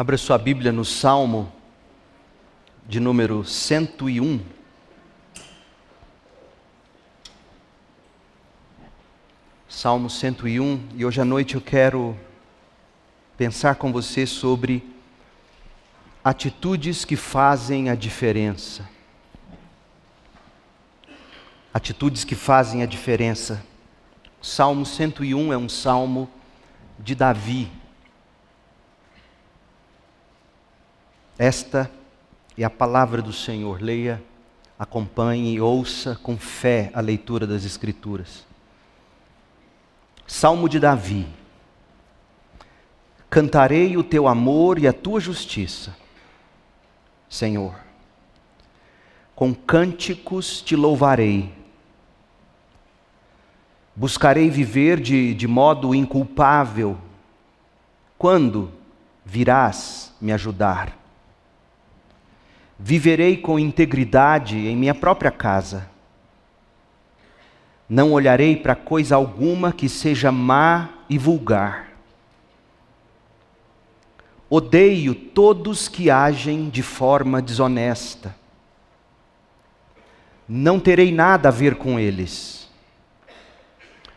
Abra sua Bíblia no Salmo de número 101. Salmo 101, e hoje à noite eu quero pensar com você sobre atitudes que fazem a diferença. Atitudes que fazem a diferença. Salmo 101 é um salmo de Davi. Esta é a palavra do Senhor. Leia, acompanhe e ouça com fé a leitura das Escrituras. Salmo de Davi. Cantarei o teu amor e a tua justiça, Senhor. Com cânticos te louvarei. Buscarei viver de, de modo inculpável. Quando virás me ajudar? Viverei com integridade em minha própria casa. Não olharei para coisa alguma que seja má e vulgar. Odeio todos que agem de forma desonesta. Não terei nada a ver com eles.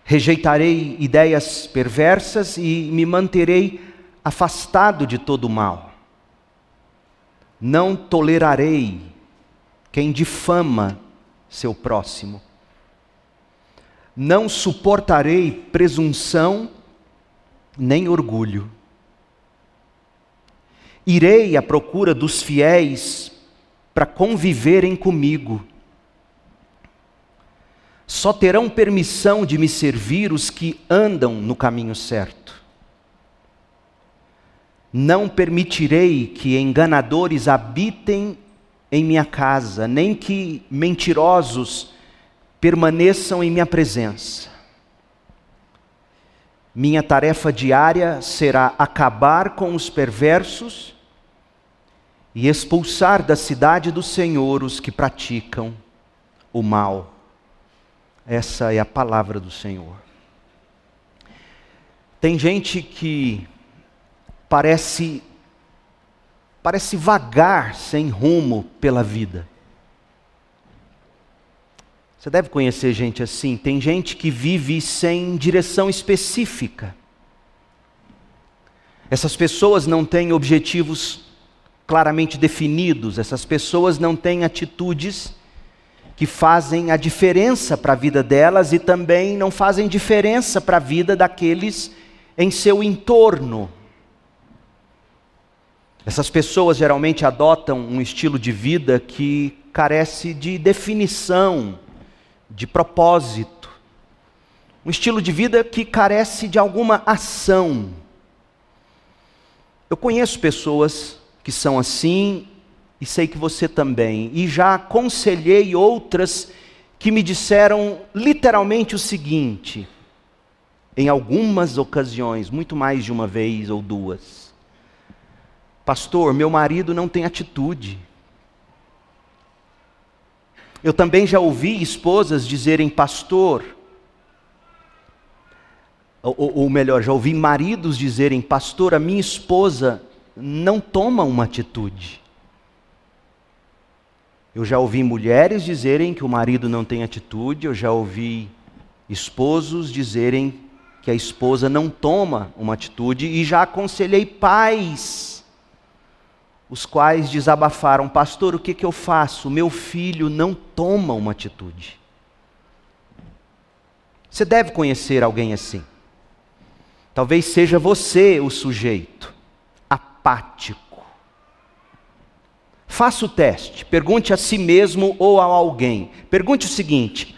Rejeitarei ideias perversas e me manterei afastado de todo o mal. Não tolerarei quem difama seu próximo. Não suportarei presunção nem orgulho. Irei à procura dos fiéis para conviverem comigo. Só terão permissão de me servir os que andam no caminho certo. Não permitirei que enganadores habitem em minha casa, nem que mentirosos permaneçam em minha presença. Minha tarefa diária será acabar com os perversos e expulsar da cidade do Senhor os que praticam o mal. Essa é a palavra do Senhor. Tem gente que parece parece vagar sem rumo pela vida. Você deve conhecer gente assim. Tem gente que vive sem direção específica. Essas pessoas não têm objetivos claramente definidos, essas pessoas não têm atitudes que fazem a diferença para a vida delas e também não fazem diferença para a vida daqueles em seu entorno. Essas pessoas geralmente adotam um estilo de vida que carece de definição, de propósito. Um estilo de vida que carece de alguma ação. Eu conheço pessoas que são assim e sei que você também, e já aconselhei outras que me disseram literalmente o seguinte, em algumas ocasiões, muito mais de uma vez ou duas. Pastor, meu marido não tem atitude. Eu também já ouvi esposas dizerem, pastor, ou, ou, melhor, já ouvi maridos dizerem, pastor, a minha esposa não toma uma atitude. Eu já ouvi mulheres dizerem que o marido não tem atitude, eu já ouvi esposos dizerem que a esposa não toma uma atitude, e já aconselhei pais os quais desabafaram: Pastor, o que, que eu faço? Meu filho não toma uma atitude. Você deve conhecer alguém assim. Talvez seja você o sujeito apático. Faça o teste, pergunte a si mesmo ou a alguém. Pergunte o seguinte: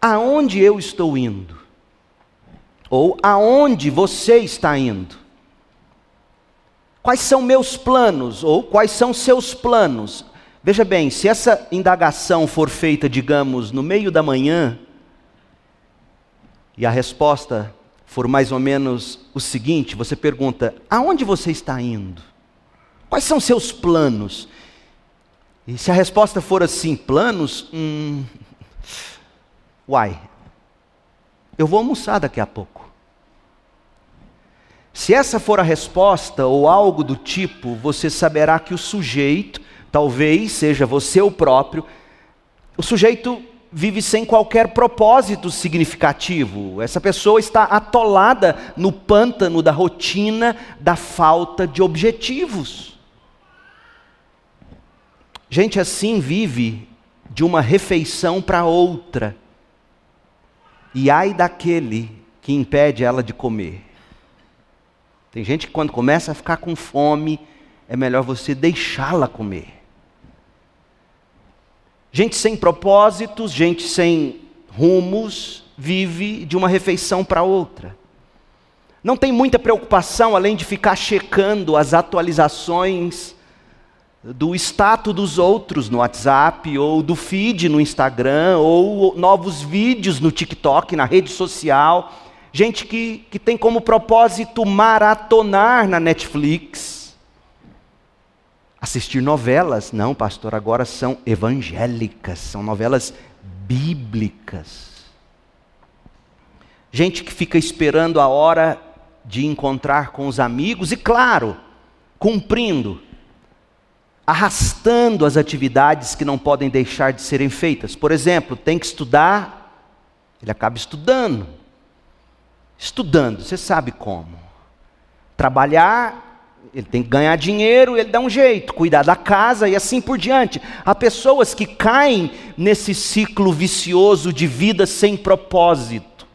aonde eu estou indo? Ou aonde você está indo? Quais são meus planos? Ou quais são seus planos? Veja bem, se essa indagação for feita, digamos, no meio da manhã, e a resposta for mais ou menos o seguinte: você pergunta, aonde você está indo? Quais são seus planos? E se a resposta for assim, planos, hum, uai, eu vou almoçar daqui a pouco. Se essa for a resposta ou algo do tipo, você saberá que o sujeito, talvez seja você o próprio, o sujeito vive sem qualquer propósito significativo. Essa pessoa está atolada no pântano da rotina, da falta de objetivos. Gente assim vive de uma refeição para outra. E ai daquele que impede ela de comer. Tem gente que quando começa a ficar com fome, é melhor você deixá-la comer. Gente sem propósitos, gente sem rumos, vive de uma refeição para outra. Não tem muita preocupação além de ficar checando as atualizações do status dos outros no WhatsApp, ou do feed no Instagram, ou novos vídeos no TikTok, na rede social. Gente que, que tem como propósito maratonar na Netflix assistir novelas. Não, pastor, agora são evangélicas, são novelas bíblicas. Gente que fica esperando a hora de encontrar com os amigos e, claro, cumprindo, arrastando as atividades que não podem deixar de serem feitas. Por exemplo, tem que estudar, ele acaba estudando. Estudando, você sabe como. Trabalhar, ele tem que ganhar dinheiro, ele dá um jeito, cuidar da casa e assim por diante. Há pessoas que caem nesse ciclo vicioso de vida sem propósito.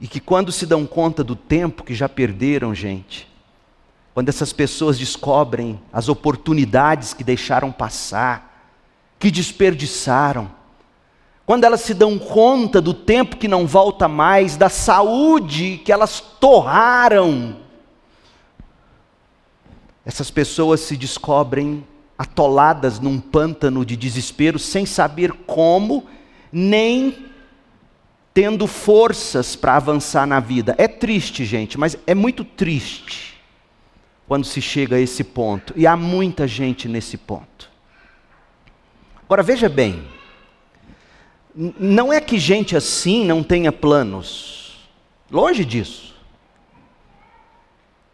E que quando se dão conta do tempo que já perderam, gente, quando essas pessoas descobrem as oportunidades que deixaram passar, que desperdiçaram, quando elas se dão conta do tempo que não volta mais, da saúde que elas torraram, essas pessoas se descobrem atoladas num pântano de desespero, sem saber como, nem tendo forças para avançar na vida. É triste, gente, mas é muito triste quando se chega a esse ponto. E há muita gente nesse ponto. Agora veja bem, não é que gente assim não tenha planos. Longe disso.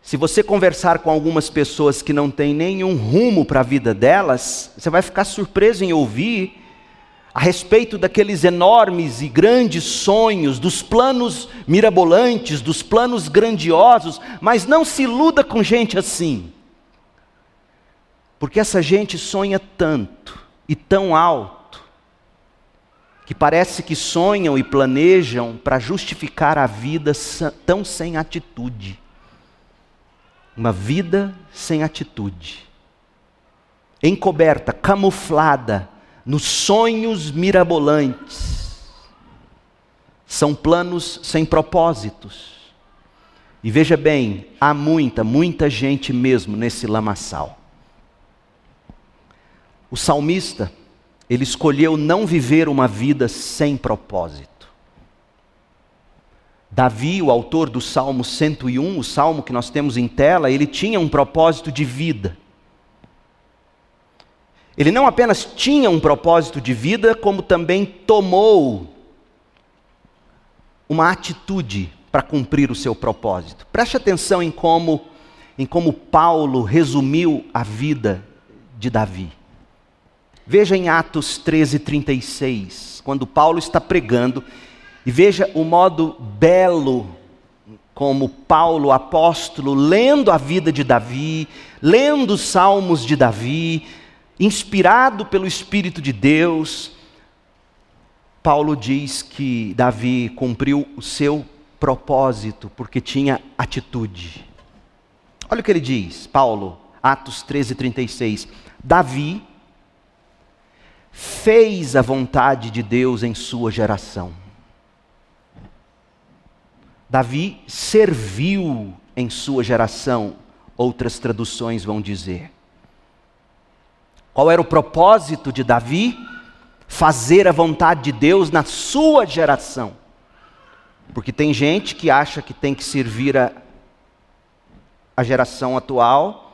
Se você conversar com algumas pessoas que não têm nenhum rumo para a vida delas, você vai ficar surpreso em ouvir a respeito daqueles enormes e grandes sonhos, dos planos mirabolantes, dos planos grandiosos, mas não se iluda com gente assim. Porque essa gente sonha tanto e tão alto, que parece que sonham e planejam para justificar a vida tão sem atitude. Uma vida sem atitude, encoberta, camuflada nos sonhos mirabolantes. São planos sem propósitos. E veja bem, há muita, muita gente mesmo nesse lamaçal. O salmista, ele escolheu não viver uma vida sem propósito. Davi, o autor do Salmo 101, o salmo que nós temos em tela, ele tinha um propósito de vida. Ele não apenas tinha um propósito de vida, como também tomou uma atitude para cumprir o seu propósito. Preste atenção em como, em como Paulo resumiu a vida de Davi. Veja em Atos 13, 36, quando Paulo está pregando e veja o modo belo como Paulo, apóstolo, lendo a vida de Davi, lendo os salmos de Davi, inspirado pelo Espírito de Deus, Paulo diz que Davi cumpriu o seu propósito porque tinha atitude. Olha o que ele diz, Paulo, Atos 13, 36. Davi fez a vontade de Deus em sua geração. Davi serviu em sua geração, outras traduções vão dizer. Qual era o propósito de Davi? Fazer a vontade de Deus na sua geração. Porque tem gente que acha que tem que servir a, a geração atual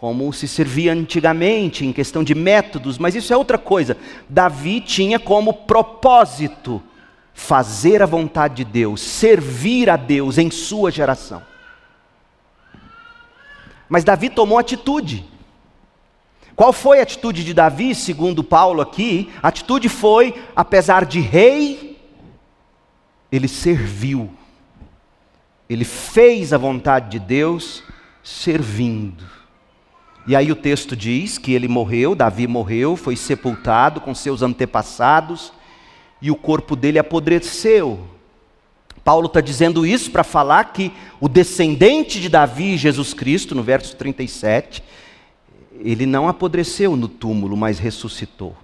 como se servia antigamente, em questão de métodos, mas isso é outra coisa. Davi tinha como propósito fazer a vontade de Deus, servir a Deus em sua geração. Mas Davi tomou atitude. Qual foi a atitude de Davi, segundo Paulo aqui? A atitude foi, apesar de rei, ele serviu. Ele fez a vontade de Deus servindo. E aí o texto diz que ele morreu, Davi morreu, foi sepultado com seus antepassados, e o corpo dele apodreceu. Paulo está dizendo isso para falar que o descendente de Davi, Jesus Cristo, no verso 37, ele não apodreceu no túmulo, mas ressuscitou.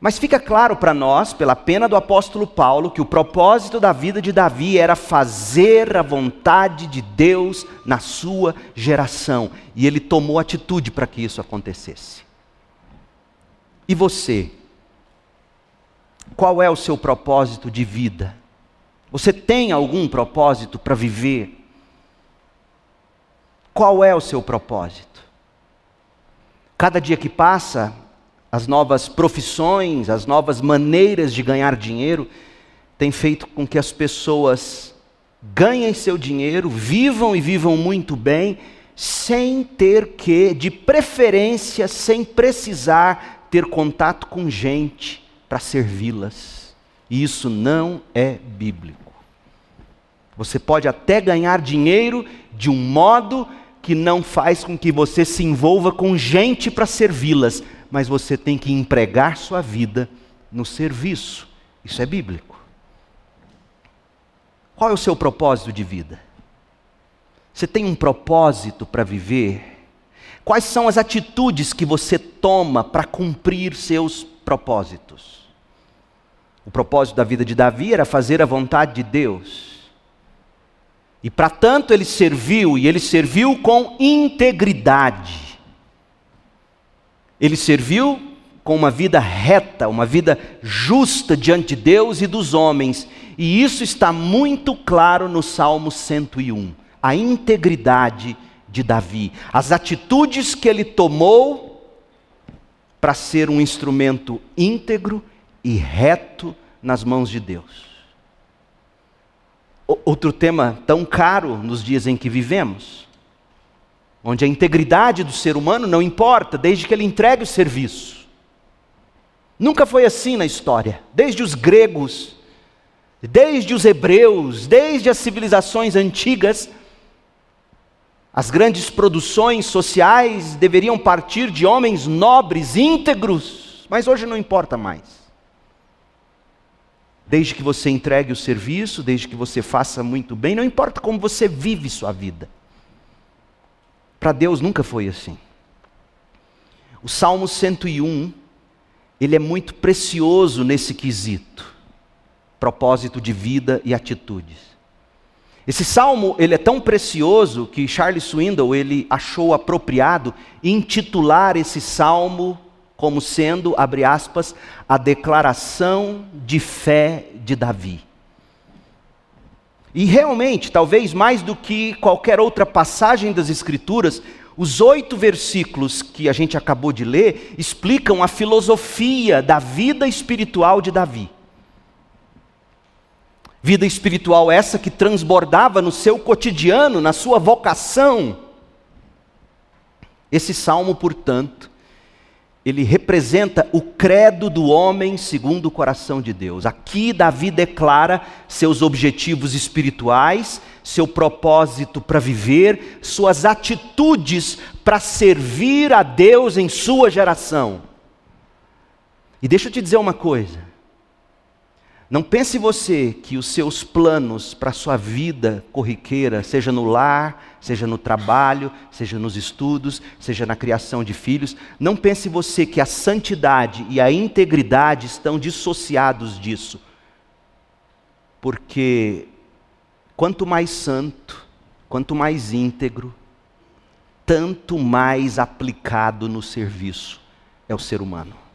Mas fica claro para nós, pela pena do apóstolo Paulo, que o propósito da vida de Davi era fazer a vontade de Deus na sua geração. E ele tomou atitude para que isso acontecesse. E você? Qual é o seu propósito de vida? Você tem algum propósito para viver? Qual é o seu propósito? Cada dia que passa, as novas profissões, as novas maneiras de ganhar dinheiro, têm feito com que as pessoas ganhem seu dinheiro, vivam e vivam muito bem, sem ter que, de preferência, sem precisar ter contato com gente para servi-las. E isso não é bíblico. Você pode até ganhar dinheiro de um modo que não faz com que você se envolva com gente para servi-las, mas você tem que empregar sua vida no serviço. Isso é bíblico. Qual é o seu propósito de vida? Você tem um propósito para viver? Quais são as atitudes que você toma para cumprir seus propósitos? O propósito da vida de Davi era fazer a vontade de Deus. E para tanto ele serviu, e ele serviu com integridade. Ele serviu com uma vida reta, uma vida justa diante de Deus e dos homens. E isso está muito claro no Salmo 101. A integridade de Davi, as atitudes que ele tomou para ser um instrumento íntegro e reto nas mãos de Deus. Outro tema tão caro nos dias em que vivemos, onde a integridade do ser humano não importa, desde que ele entregue o serviço. Nunca foi assim na história, desde os gregos, desde os hebreus, desde as civilizações antigas, as grandes produções sociais deveriam partir de homens nobres, íntegros, mas hoje não importa mais desde que você entregue o serviço, desde que você faça muito bem, não importa como você vive sua vida. Para Deus nunca foi assim. O Salmo 101, ele é muito precioso nesse quesito, propósito de vida e atitudes. Esse salmo, ele é tão precioso que Charles Swindoll, ele achou apropriado intitular esse salmo como sendo, abre aspas, a declaração de fé de Davi. E realmente, talvez mais do que qualquer outra passagem das Escrituras, os oito versículos que a gente acabou de ler explicam a filosofia da vida espiritual de Davi. Vida espiritual essa que transbordava no seu cotidiano, na sua vocação. Esse salmo, portanto, ele representa o credo do homem segundo o coração de Deus. Aqui Davi declara seus objetivos espirituais, seu propósito para viver, suas atitudes para servir a Deus em sua geração. E deixa eu te dizer uma coisa: não pense você que os seus planos para a sua vida corriqueira, seja no lar, seja no trabalho, seja nos estudos, seja na criação de filhos, não pense você que a santidade e a integridade estão dissociados disso. Porque quanto mais santo, quanto mais íntegro, tanto mais aplicado no serviço é o ser humano.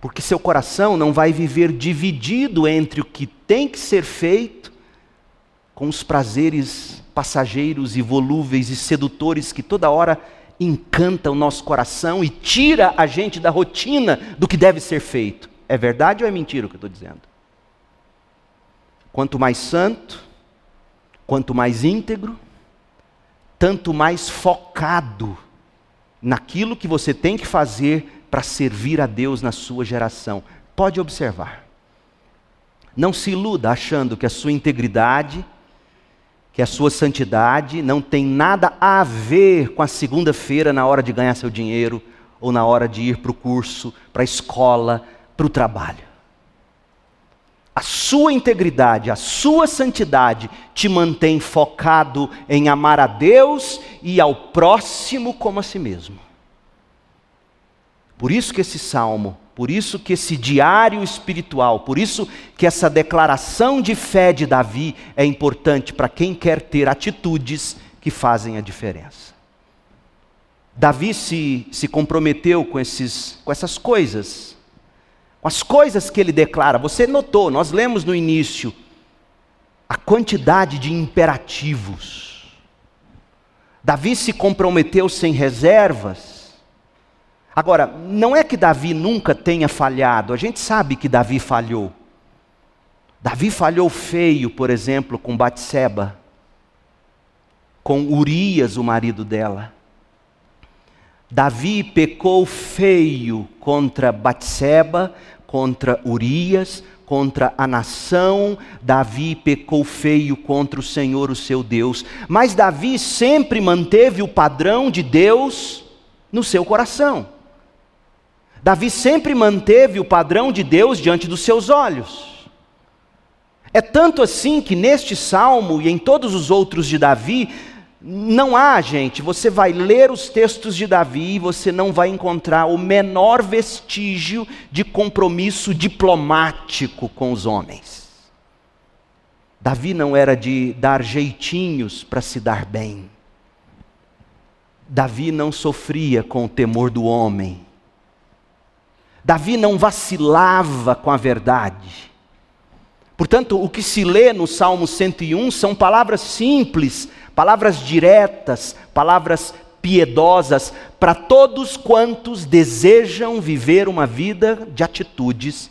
Porque seu coração não vai viver dividido entre o que tem que ser feito com os prazeres passageiros e volúveis e sedutores que toda hora encanta o nosso coração e tira a gente da rotina do que deve ser feito. É verdade ou é mentira o que eu estou dizendo? Quanto mais santo, quanto mais íntegro, tanto mais focado naquilo que você tem que fazer para servir a Deus na sua geração. Pode observar. Não se iluda achando que a sua integridade, que a sua santidade não tem nada a ver com a segunda-feira na hora de ganhar seu dinheiro ou na hora de ir para o curso, para a escola, para o trabalho. A sua integridade, a sua santidade te mantém focado em amar a Deus e ao próximo como a si mesmo. Por isso que esse salmo, por isso que esse diário espiritual, por isso que essa declaração de fé de Davi é importante para quem quer ter atitudes que fazem a diferença. Davi se, se comprometeu com, esses, com essas coisas, com as coisas que ele declara. Você notou, nós lemos no início a quantidade de imperativos. Davi se comprometeu sem reservas. Agora, não é que Davi nunca tenha falhado, a gente sabe que Davi falhou. Davi falhou feio, por exemplo, com Batseba, com Urias, o marido dela. Davi pecou feio contra Batseba, contra Urias, contra a nação, Davi pecou feio contra o Senhor, o seu Deus. Mas Davi sempre manteve o padrão de Deus no seu coração. Davi sempre manteve o padrão de Deus diante dos seus olhos. É tanto assim que neste salmo e em todos os outros de Davi, não há, gente, você vai ler os textos de Davi e você não vai encontrar o menor vestígio de compromisso diplomático com os homens. Davi não era de dar jeitinhos para se dar bem. Davi não sofria com o temor do homem. Davi não vacilava com a verdade. Portanto, o que se lê no Salmo 101 são palavras simples palavras diretas, palavras piedosas para todos quantos desejam viver uma vida de atitudes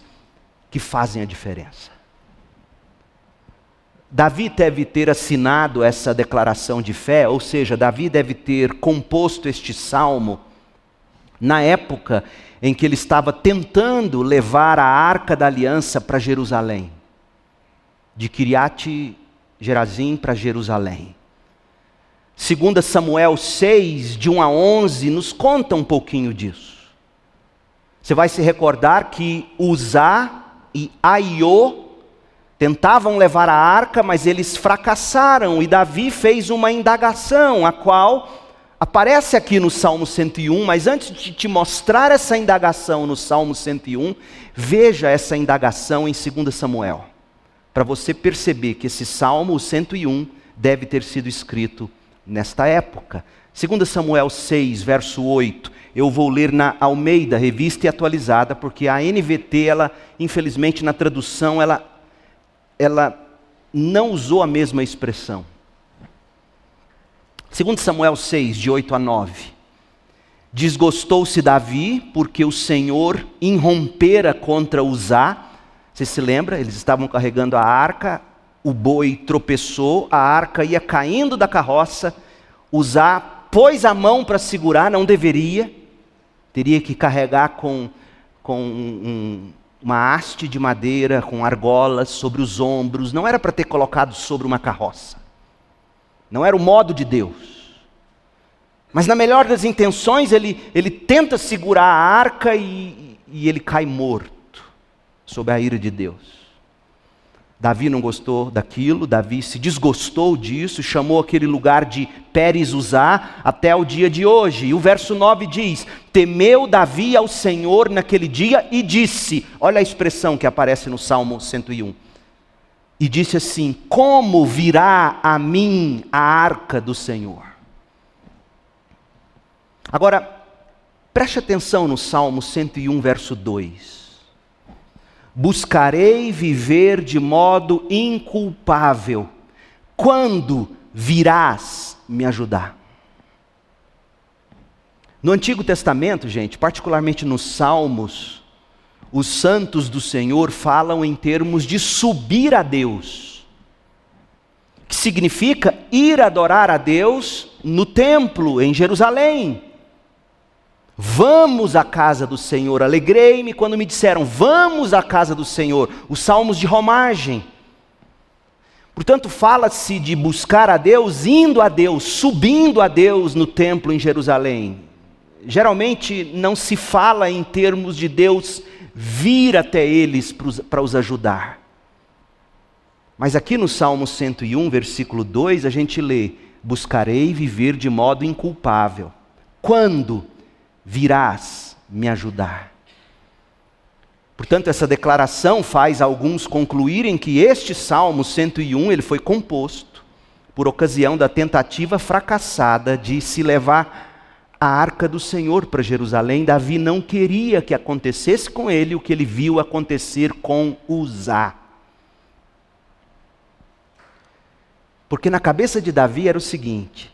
que fazem a diferença. Davi deve ter assinado essa declaração de fé, ou seja, Davi deve ter composto este salmo na época em que ele estava tentando levar a arca da aliança para Jerusalém, de Kiriat Gerazim para Jerusalém. 2 Samuel 6, de 1 a 11, nos conta um pouquinho disso. Você vai se recordar que Uzá e Aiô tentavam levar a arca, mas eles fracassaram, e Davi fez uma indagação, a qual aparece aqui no Salmo 101, mas antes de te mostrar essa indagação no Salmo 101, veja essa indagação em 2 Samuel, para você perceber que esse Salmo 101 deve ter sido escrito nesta época. 2 Samuel 6, verso 8, eu vou ler na Almeida, revista e atualizada, porque a NVT, ela, infelizmente, na tradução, ela, ela não usou a mesma expressão. 2 Samuel 6, de 8 a 9. Desgostou-se Davi, porque o Senhor irrompera contra Uzá. Você se lembra? Eles estavam carregando a arca, o boi tropeçou, a arca ia caindo da carroça, usar, pôs a mão para segurar, não deveria, teria que carregar com, com um, uma haste de madeira, com argolas sobre os ombros, não era para ter colocado sobre uma carroça, não era o modo de Deus. Mas na melhor das intenções, ele, ele tenta segurar a arca e, e ele cai morto sob a ira de Deus. Davi não gostou daquilo, Davi se desgostou disso, chamou aquele lugar de Pérez Uzá até o dia de hoje. E o verso 9 diz: Temeu Davi ao Senhor naquele dia e disse: Olha a expressão que aparece no Salmo 101. E disse assim: Como virá a mim a arca do Senhor? Agora, preste atenção no Salmo 101, verso 2 buscarei viver de modo inculpável. Quando virás me ajudar? No Antigo Testamento, gente, particularmente nos Salmos, os santos do Senhor falam em termos de subir a Deus, que significa ir adorar a Deus no templo, em Jerusalém. Vamos à casa do Senhor. Alegrei-me quando me disseram: Vamos à casa do Senhor. Os salmos de romagem. Portanto, fala-se de buscar a Deus, indo a Deus, subindo a Deus no templo em Jerusalém. Geralmente não se fala em termos de Deus vir até eles para os ajudar. Mas aqui no Salmo 101, versículo 2, a gente lê: Buscarei viver de modo inculpável. Quando virás me ajudar? Portanto, essa declaração faz alguns concluírem que este Salmo 101 ele foi composto por ocasião da tentativa fracassada de se levar a arca do Senhor para Jerusalém. Davi não queria que acontecesse com ele o que ele viu acontecer com Uzá. Porque na cabeça de Davi era o seguinte: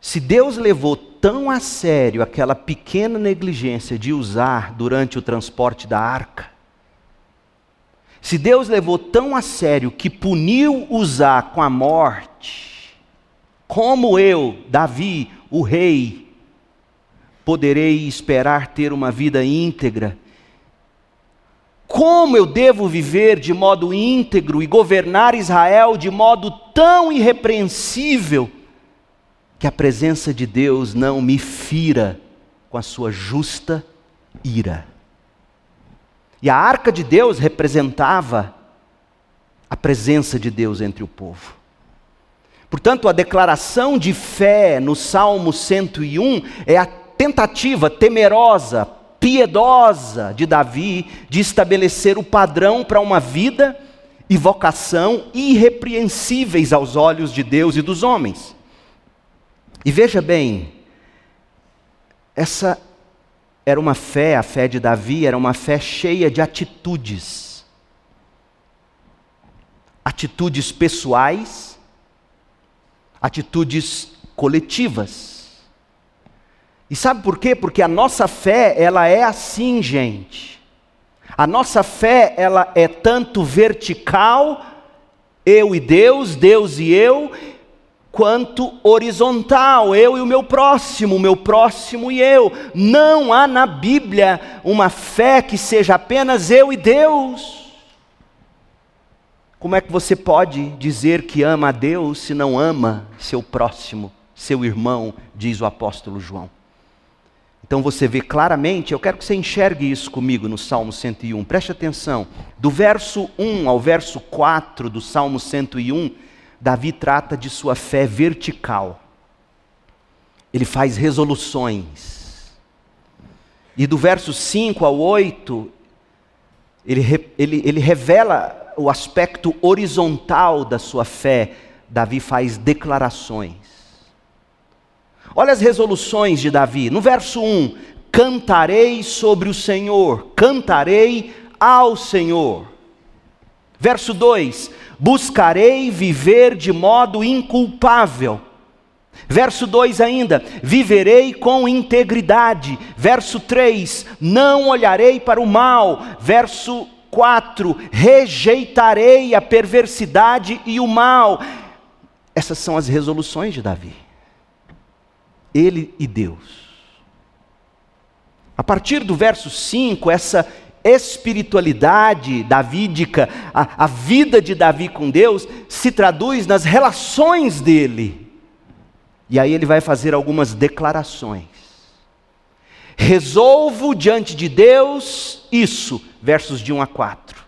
se Deus levou tão a sério aquela pequena negligência de usar durante o transporte da arca, se Deus levou tão a sério que puniu usar com a morte, como eu, Davi, o rei, poderei esperar ter uma vida íntegra? Como eu devo viver de modo íntegro e governar Israel de modo tão irrepreensível? que a presença de Deus não me fira com a sua justa ira. E a arca de Deus representava a presença de Deus entre o povo. Portanto, a declaração de fé no Salmo 101 é a tentativa temerosa, piedosa de Davi de estabelecer o padrão para uma vida e vocação irrepreensíveis aos olhos de Deus e dos homens. E veja bem, essa era uma fé, a fé de Davi era uma fé cheia de atitudes. Atitudes pessoais, atitudes coletivas. E sabe por quê? Porque a nossa fé, ela é assim, gente. A nossa fé, ela é tanto vertical, eu e Deus, Deus e eu, quanto horizontal, eu e o meu próximo, o meu próximo e eu. Não há na Bíblia uma fé que seja apenas eu e Deus. Como é que você pode dizer que ama a Deus se não ama seu próximo, seu irmão, diz o apóstolo João? Então você vê claramente, eu quero que você enxergue isso comigo no Salmo 101, preste atenção. Do verso 1 ao verso 4 do Salmo 101, Davi trata de sua fé vertical. Ele faz resoluções. E do verso 5 ao 8, ele, ele, ele revela o aspecto horizontal da sua fé. Davi faz declarações. Olha as resoluções de Davi. No verso 1: Cantarei sobre o Senhor, cantarei ao Senhor. Verso 2: buscarei viver de modo inculpável. Verso 2 ainda, viverei com integridade. Verso 3, não olharei para o mal. Verso 4, rejeitarei a perversidade e o mal. Essas são as resoluções de Davi. Ele e Deus. A partir do verso 5, essa espiritualidade davídica, a, a vida de Davi com Deus, se traduz nas relações dele. E aí ele vai fazer algumas declarações. Resolvo diante de Deus isso, versos de 1 a 4.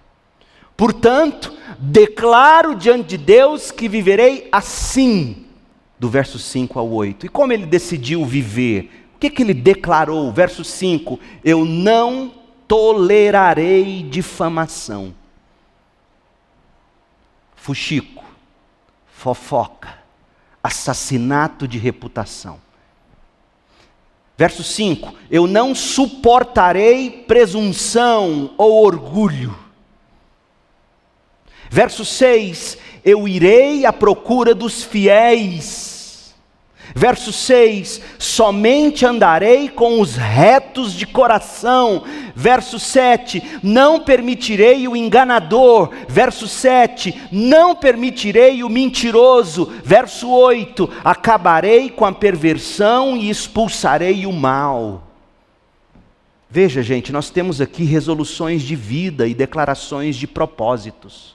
Portanto, declaro diante de Deus que viverei assim, do verso 5 ao 8. E como ele decidiu viver? O que, que ele declarou? Verso 5: Eu não tolerarei difamação. Fuxico, fofoca, assassinato de reputação. Verso 5: Eu não suportarei presunção ou orgulho. Verso 6: Eu irei à procura dos fiéis Verso 6: Somente andarei com os retos de coração. Verso 7: Não permitirei o enganador. Verso 7: Não permitirei o mentiroso. Verso 8: Acabarei com a perversão e expulsarei o mal. Veja, gente, nós temos aqui resoluções de vida e declarações de propósitos.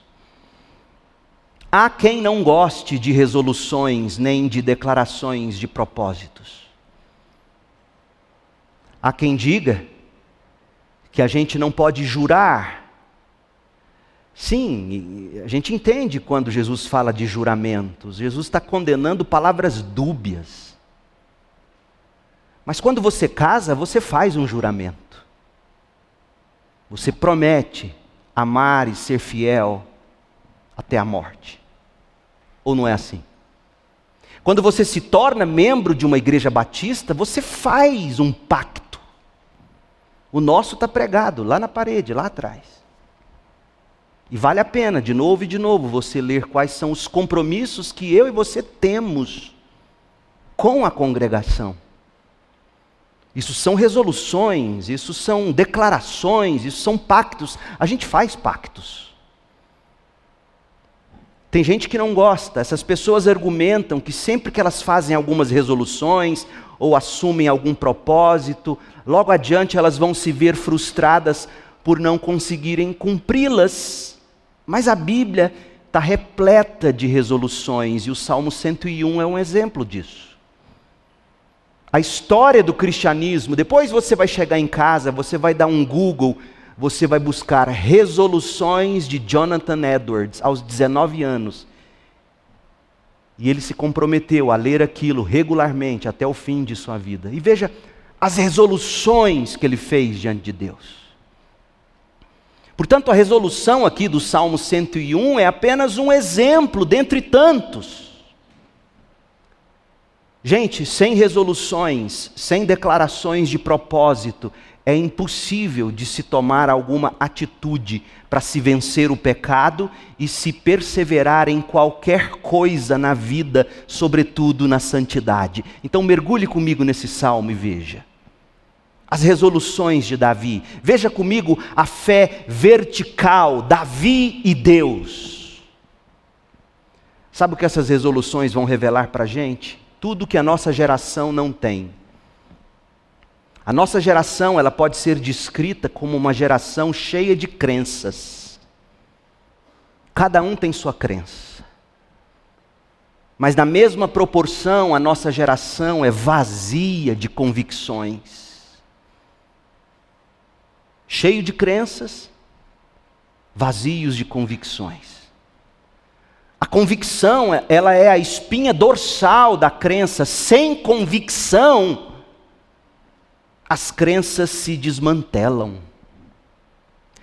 Há quem não goste de resoluções nem de declarações de propósitos. Há quem diga que a gente não pode jurar. Sim, a gente entende quando Jesus fala de juramentos. Jesus está condenando palavras dúbias. Mas quando você casa, você faz um juramento. Você promete amar e ser fiel até a morte. Ou não é assim? Quando você se torna membro de uma igreja batista, você faz um pacto. O nosso está pregado lá na parede, lá atrás. E vale a pena, de novo e de novo, você ler quais são os compromissos que eu e você temos com a congregação. Isso são resoluções, isso são declarações, isso são pactos. A gente faz pactos. Tem gente que não gosta, essas pessoas argumentam que sempre que elas fazem algumas resoluções ou assumem algum propósito, logo adiante elas vão se ver frustradas por não conseguirem cumpri-las. Mas a Bíblia está repleta de resoluções e o Salmo 101 é um exemplo disso a história do cristianismo, depois você vai chegar em casa, você vai dar um Google, você vai buscar resoluções de Jonathan Edwards aos 19 anos. E ele se comprometeu a ler aquilo regularmente até o fim de sua vida. E veja as resoluções que ele fez diante de Deus. Portanto, a resolução aqui do Salmo 101 é apenas um exemplo dentre tantos Gente, sem resoluções, sem declarações de propósito, é impossível de se tomar alguma atitude para se vencer o pecado e se perseverar em qualquer coisa na vida, sobretudo na santidade. Então mergulhe comigo nesse salmo e veja. As resoluções de Davi. Veja comigo a fé vertical, Davi e Deus. Sabe o que essas resoluções vão revelar para a gente? tudo que a nossa geração não tem. A nossa geração, ela pode ser descrita como uma geração cheia de crenças. Cada um tem sua crença. Mas na mesma proporção, a nossa geração é vazia de convicções. Cheio de crenças, vazios de convicções. A convicção, ela é a espinha dorsal da crença. Sem convicção, as crenças se desmantelam.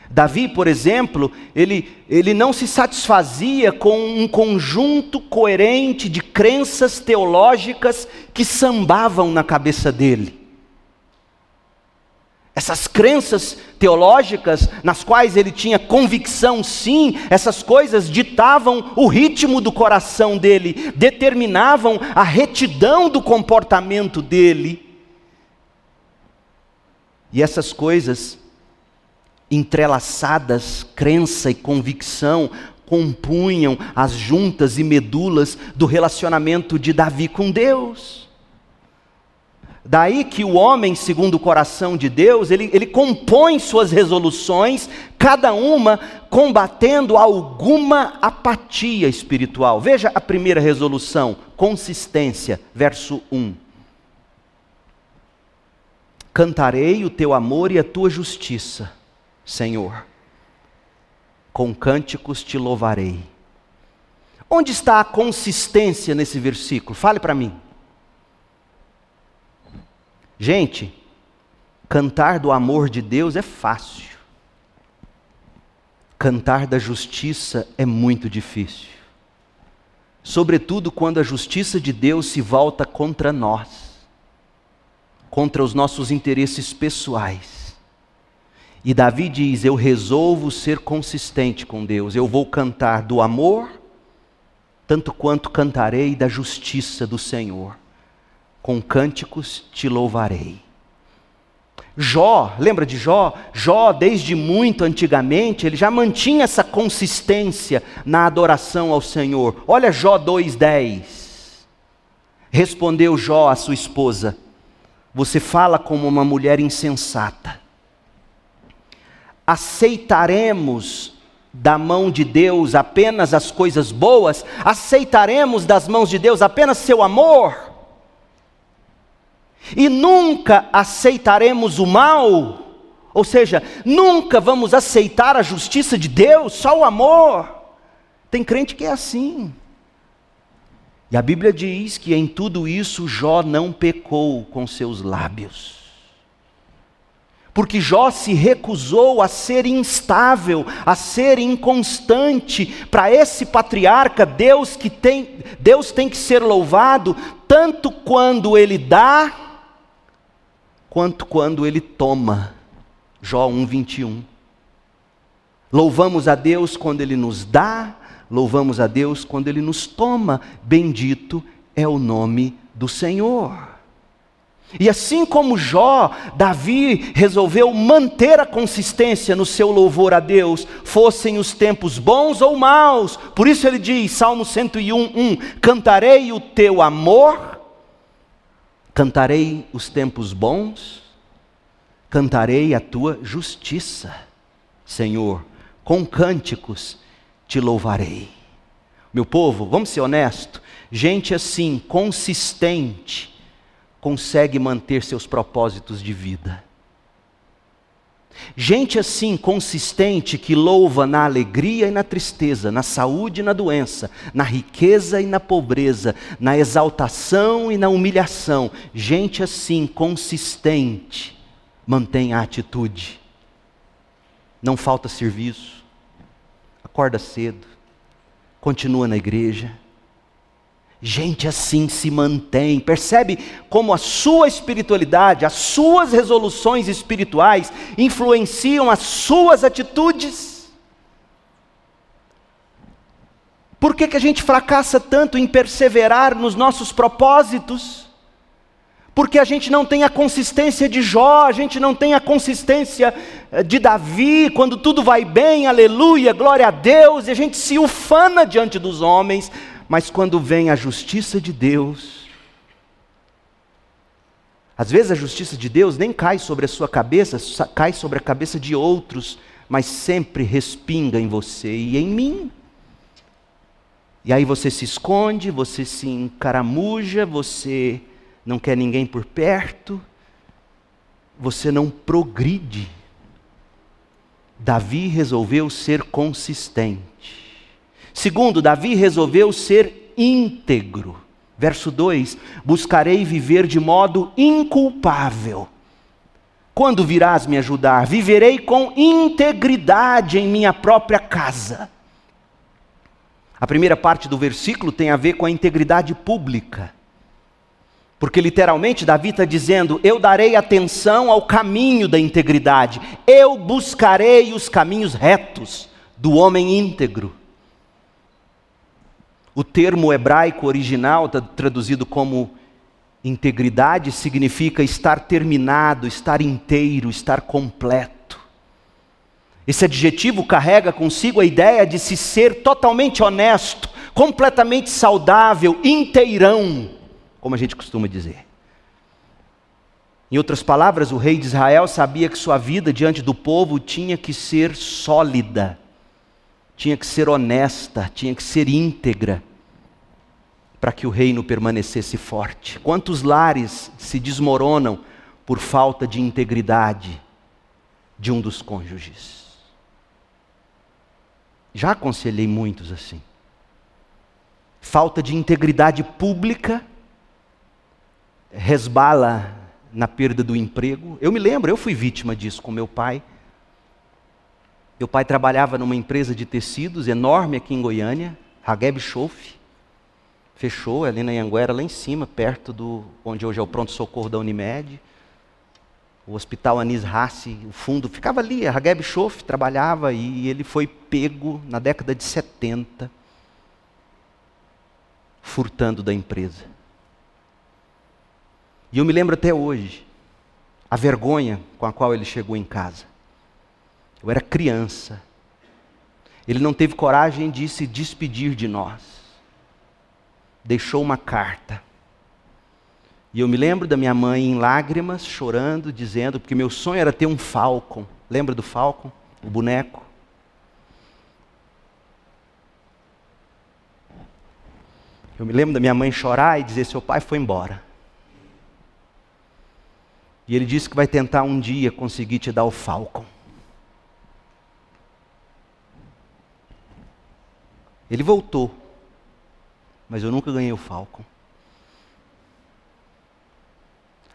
Davi, por exemplo, ele, ele não se satisfazia com um conjunto coerente de crenças teológicas que sambavam na cabeça dele. Essas crenças teológicas, nas quais ele tinha convicção, sim, essas coisas ditavam o ritmo do coração dele, determinavam a retidão do comportamento dele. E essas coisas, entrelaçadas, crença e convicção, compunham as juntas e medulas do relacionamento de Davi com Deus. Daí que o homem, segundo o coração de Deus, ele, ele compõe suas resoluções, cada uma combatendo alguma apatia espiritual. Veja a primeira resolução, consistência, verso 1. Cantarei o teu amor e a tua justiça, Senhor. Com cânticos te louvarei. Onde está a consistência nesse versículo? Fale para mim. Gente, cantar do amor de Deus é fácil. Cantar da justiça é muito difícil. Sobretudo quando a justiça de Deus se volta contra nós, contra os nossos interesses pessoais. E Davi diz: Eu resolvo ser consistente com Deus, eu vou cantar do amor, tanto quanto cantarei da justiça do Senhor com cânticos te louvarei. Jó, lembra de Jó? Jó, desde muito antigamente, ele já mantinha essa consistência na adoração ao Senhor. Olha Jó 2,10. Respondeu Jó à sua esposa: Você fala como uma mulher insensata. Aceitaremos da mão de Deus apenas as coisas boas? Aceitaremos das mãos de Deus apenas seu amor? E nunca aceitaremos o mal, ou seja, nunca vamos aceitar a justiça de Deus, só o amor. Tem crente que é assim. E a Bíblia diz que em tudo isso Jó não pecou com seus lábios. Porque Jó se recusou a ser instável, a ser inconstante. Para esse patriarca, Deus que tem, Deus tem que ser louvado tanto quando ele dá, quanto quando ele toma. Jó 1:21. Louvamos a Deus quando ele nos dá, louvamos a Deus quando ele nos toma. Bendito é o nome do Senhor. E assim como Jó, Davi resolveu manter a consistência no seu louvor a Deus, fossem os tempos bons ou maus. Por isso ele diz, Salmo 101, 1: Cantarei o teu amor, cantarei os tempos bons, cantarei a tua justiça, Senhor, com cânticos te louvarei. Meu povo, vamos ser honestos, gente assim, consistente, consegue manter seus propósitos de vida. Gente assim, consistente, que louva na alegria e na tristeza, na saúde e na doença, na riqueza e na pobreza, na exaltação e na humilhação. Gente assim, consistente, mantém a atitude. Não falta serviço, acorda cedo, continua na igreja Gente assim se mantém. Percebe como a sua espiritualidade, as suas resoluções espirituais influenciam as suas atitudes? Por que, que a gente fracassa tanto em perseverar nos nossos propósitos? Porque a gente não tem a consistência de Jó, a gente não tem a consistência eh, de Davi, quando tudo vai bem, aleluia, glória a Deus, e a gente se ufana diante dos homens, mas quando vem a justiça de Deus, às vezes a justiça de Deus nem cai sobre a sua cabeça, cai sobre a cabeça de outros, mas sempre respinga em você e em mim. E aí você se esconde, você se encaramuja, você não quer ninguém por perto, você não progride. Davi resolveu ser consistente. Segundo, Davi resolveu ser íntegro. Verso 2: Buscarei viver de modo inculpável. Quando virás me ajudar? Viverei com integridade em minha própria casa. A primeira parte do versículo tem a ver com a integridade pública. Porque literalmente Davi está dizendo: Eu darei atenção ao caminho da integridade, eu buscarei os caminhos retos do homem íntegro. O termo hebraico original, está traduzido como integridade, significa estar terminado, estar inteiro, estar completo. Esse adjetivo carrega consigo a ideia de se ser totalmente honesto, completamente saudável, inteirão, como a gente costuma dizer. Em outras palavras, o rei de Israel sabia que sua vida diante do povo tinha que ser sólida, tinha que ser honesta, tinha que ser íntegra para que o reino permanecesse forte. Quantos lares se desmoronam por falta de integridade de um dos cônjuges? Já aconselhei muitos assim. Falta de integridade pública resbala na perda do emprego. Eu me lembro, eu fui vítima disso com meu pai. Meu pai trabalhava numa empresa de tecidos enorme aqui em Goiânia, Hageb Schoff fechou ali na Anguera, lá em cima, perto do onde hoje é o pronto-socorro da Unimed. O hospital Anis Rassi, o fundo, ficava ali, a Hageb Schoff trabalhava e ele foi pego na década de 70, furtando da empresa. E eu me lembro até hoje, a vergonha com a qual ele chegou em casa. Eu era criança. Ele não teve coragem de se despedir de nós. Deixou uma carta. E eu me lembro da minha mãe em lágrimas, chorando, dizendo, porque meu sonho era ter um falcon. Lembra do falcon? O boneco? Eu me lembro da minha mãe chorar e dizer: seu pai foi embora. E ele disse que vai tentar um dia conseguir te dar o falcon. Ele voltou, mas eu nunca ganhei o falcon.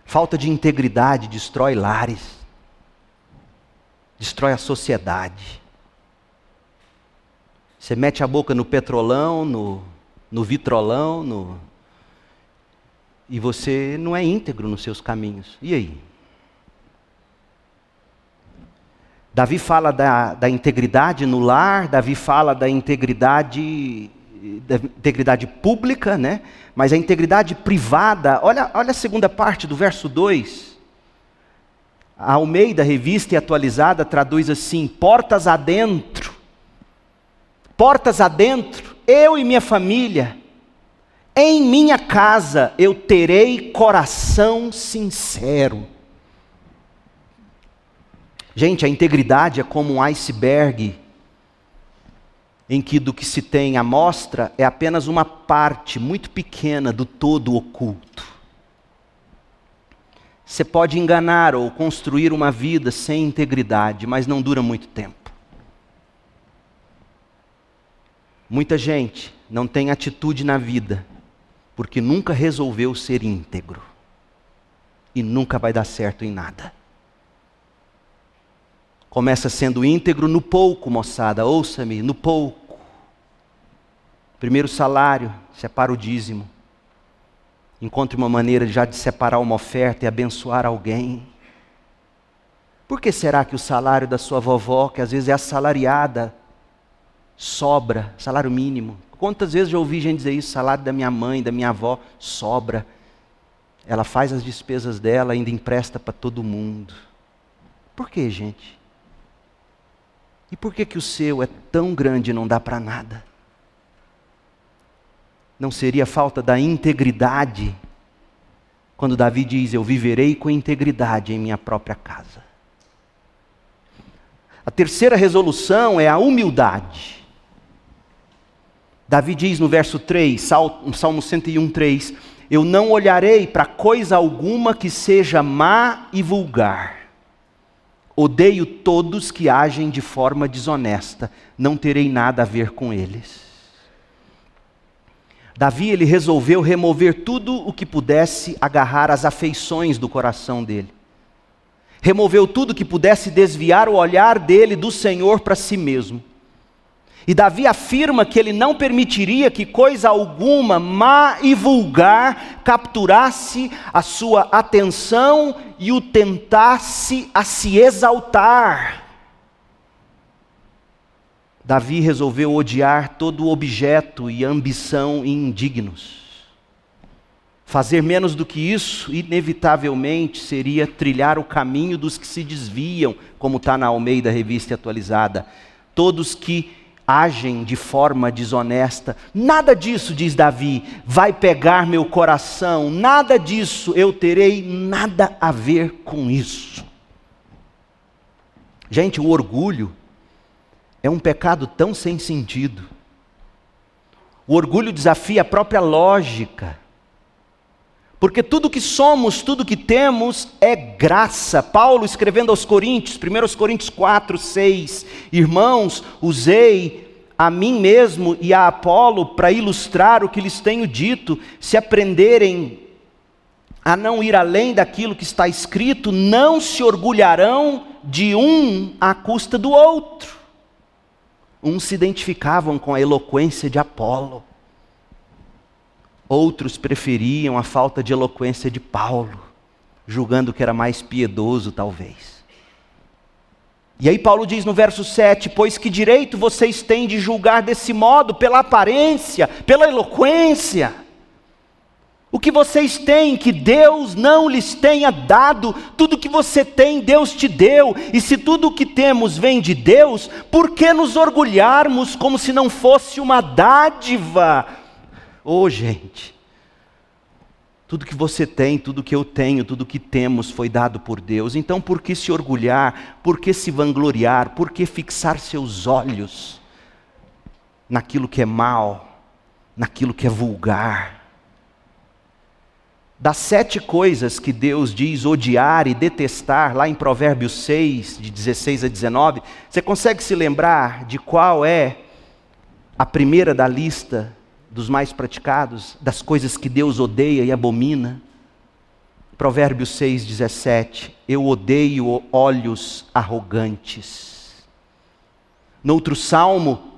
Falta de integridade destrói lares, destrói a sociedade. Você mete a boca no petrolão, no, no vitrolão, no... e você não é íntegro nos seus caminhos. E aí? Davi fala da, da integridade no lar, Davi fala da integridade, da integridade pública, né? mas a integridade privada, olha, olha a segunda parte do verso 2. A Almeida, revista e atualizada, traduz assim: portas adentro, portas adentro, eu e minha família, em minha casa eu terei coração sincero. Gente, a integridade é como um iceberg em que do que se tem a mostra é apenas uma parte muito pequena do todo oculto. Você pode enganar ou construir uma vida sem integridade, mas não dura muito tempo. Muita gente não tem atitude na vida porque nunca resolveu ser íntegro e nunca vai dar certo em nada. Começa sendo íntegro no pouco, moçada, ouça-me, no pouco. Primeiro salário, separa o dízimo. Encontre uma maneira já de separar uma oferta e abençoar alguém. Por que será que o salário da sua vovó, que às vezes é assalariada, sobra, salário mínimo? Quantas vezes já ouvi gente dizer isso? Salário da minha mãe, da minha avó, sobra. Ela faz as despesas dela, ainda empresta para todo mundo. Por que, gente? E por que, que o seu é tão grande e não dá para nada? Não seria falta da integridade quando Davi diz: Eu viverei com integridade em minha própria casa. A terceira resolução é a humildade. Davi diz no verso 3, Salmo 101, 3: Eu não olharei para coisa alguma que seja má e vulgar Odeio todos que agem de forma desonesta, não terei nada a ver com eles. Davi ele resolveu remover tudo o que pudesse agarrar as afeições do coração dele. Removeu tudo que pudesse desviar o olhar dele do Senhor para si mesmo. E Davi afirma que ele não permitiria que coisa alguma má e vulgar capturasse a sua atenção e o tentasse a se exaltar. Davi resolveu odiar todo objeto e ambição indignos. Fazer menos do que isso, inevitavelmente, seria trilhar o caminho dos que se desviam, como está na Almeida Revista Atualizada. Todos que agem de forma desonesta. Nada disso, diz Davi, vai pegar meu coração, nada disso, eu terei nada a ver com isso. Gente, o orgulho é um pecado tão sem sentido. O orgulho desafia a própria lógica. Porque tudo que somos, tudo que temos é graça. Paulo escrevendo aos Coríntios, 1 Coríntios 4, 6, irmãos, usei a mim mesmo e a Apolo para ilustrar o que lhes tenho dito, se aprenderem a não ir além daquilo que está escrito, não se orgulharão de um à custa do outro. Uns se identificavam com a eloquência de Apolo Outros preferiam a falta de eloquência de Paulo, julgando que era mais piedoso, talvez. E aí Paulo diz no verso 7: Pois que direito vocês têm de julgar desse modo, pela aparência, pela eloquência? O que vocês têm que Deus não lhes tenha dado, tudo que você tem Deus te deu, e se tudo o que temos vem de Deus, por que nos orgulharmos como se não fosse uma dádiva? Ô oh, gente, tudo que você tem, tudo que eu tenho, tudo que temos foi dado por Deus, então por que se orgulhar, por que se vangloriar, por que fixar seus olhos naquilo que é mal, naquilo que é vulgar? Das sete coisas que Deus diz odiar e detestar, lá em Provérbios 6, de 16 a 19, você consegue se lembrar de qual é a primeira da lista dos mais praticados, das coisas que Deus odeia e abomina? Provérbios 6, 17: Eu odeio olhos arrogantes. No outro salmo,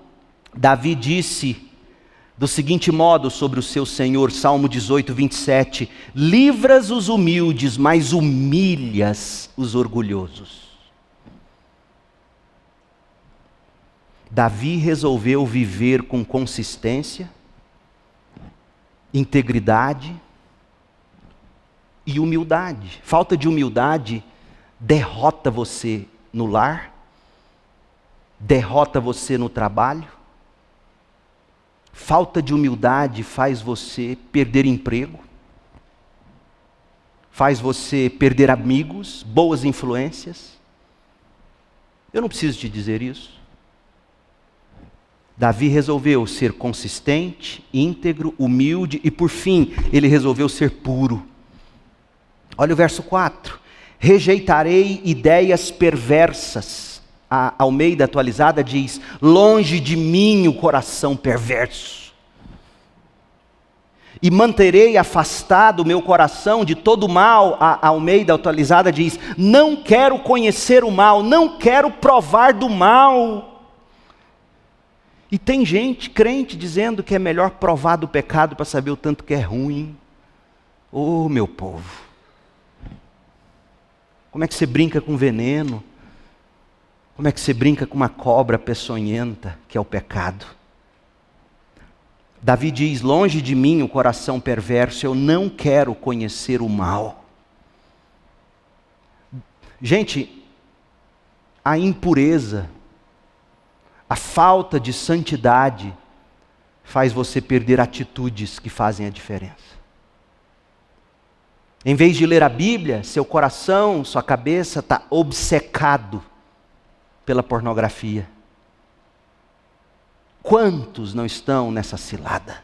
Davi disse: do seguinte modo sobre o seu Senhor, Salmo 18, 27, livras os humildes, mas humilhas os orgulhosos. Davi resolveu viver com consistência, integridade e humildade. Falta de humildade derrota você no lar, derrota você no trabalho, Falta de humildade faz você perder emprego, faz você perder amigos, boas influências. Eu não preciso te dizer isso. Davi resolveu ser consistente, íntegro, humilde e, por fim, ele resolveu ser puro. Olha o verso 4: Rejeitarei ideias perversas a Almeida atualizada diz: Longe de mim o coração perverso. E manterei afastado o meu coração de todo mal. A Almeida atualizada diz: Não quero conhecer o mal, não quero provar do mal. E tem gente crente dizendo que é melhor provar do pecado para saber o tanto que é ruim. Oh, meu povo. Como é que você brinca com veneno? Como é que você brinca com uma cobra peçonhenta, que é o pecado? Davi diz: Longe de mim o coração perverso, eu não quero conhecer o mal. Gente, a impureza, a falta de santidade, faz você perder atitudes que fazem a diferença. Em vez de ler a Bíblia, seu coração, sua cabeça está obcecado pela pornografia. Quantos não estão nessa cilada?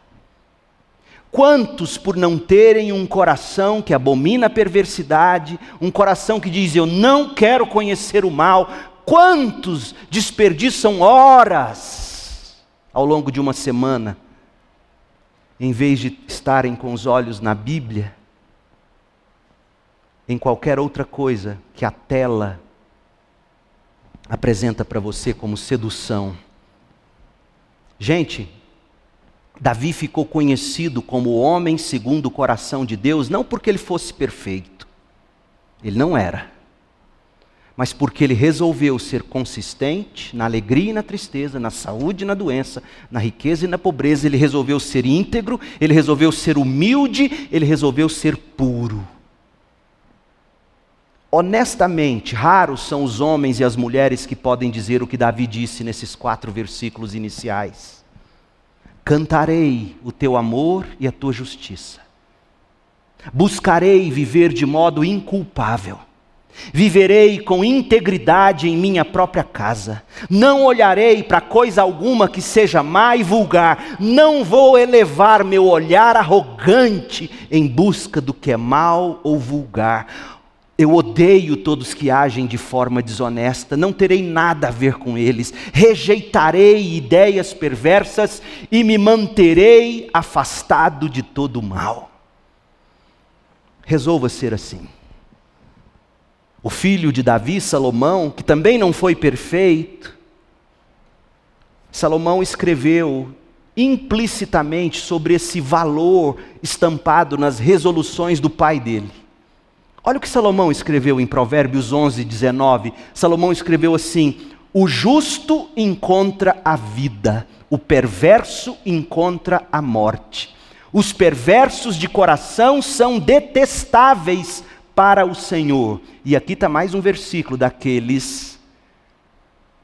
Quantos, por não terem um coração que abomina a perversidade, um coração que diz eu não quero conhecer o mal, quantos desperdiçam horas ao longo de uma semana, em vez de estarem com os olhos na Bíblia, em qualquer outra coisa que a tela apresenta para você como sedução. Gente, Davi ficou conhecido como o homem segundo o coração de Deus, não porque ele fosse perfeito, ele não era, mas porque ele resolveu ser consistente na alegria e na tristeza, na saúde e na doença, na riqueza e na pobreza, ele resolveu ser íntegro, ele resolveu ser humilde, ele resolveu ser puro. Honestamente, raros são os homens e as mulheres que podem dizer o que Davi disse nesses quatro versículos iniciais. Cantarei o teu amor e a tua justiça. Buscarei viver de modo inculpável. Viverei com integridade em minha própria casa. Não olharei para coisa alguma que seja má e vulgar. Não vou elevar meu olhar arrogante em busca do que é mal ou vulgar eu odeio todos que agem de forma desonesta, não terei nada a ver com eles, rejeitarei ideias perversas e me manterei afastado de todo mal. Resolva ser assim. O filho de Davi, Salomão, que também não foi perfeito, Salomão escreveu implicitamente sobre esse valor estampado nas resoluções do pai dele. Olha o que Salomão escreveu em Provérbios 11, 19. Salomão escreveu assim: O justo encontra a vida, o perverso encontra a morte. Os perversos de coração são detestáveis para o Senhor. E aqui está mais um versículo daqueles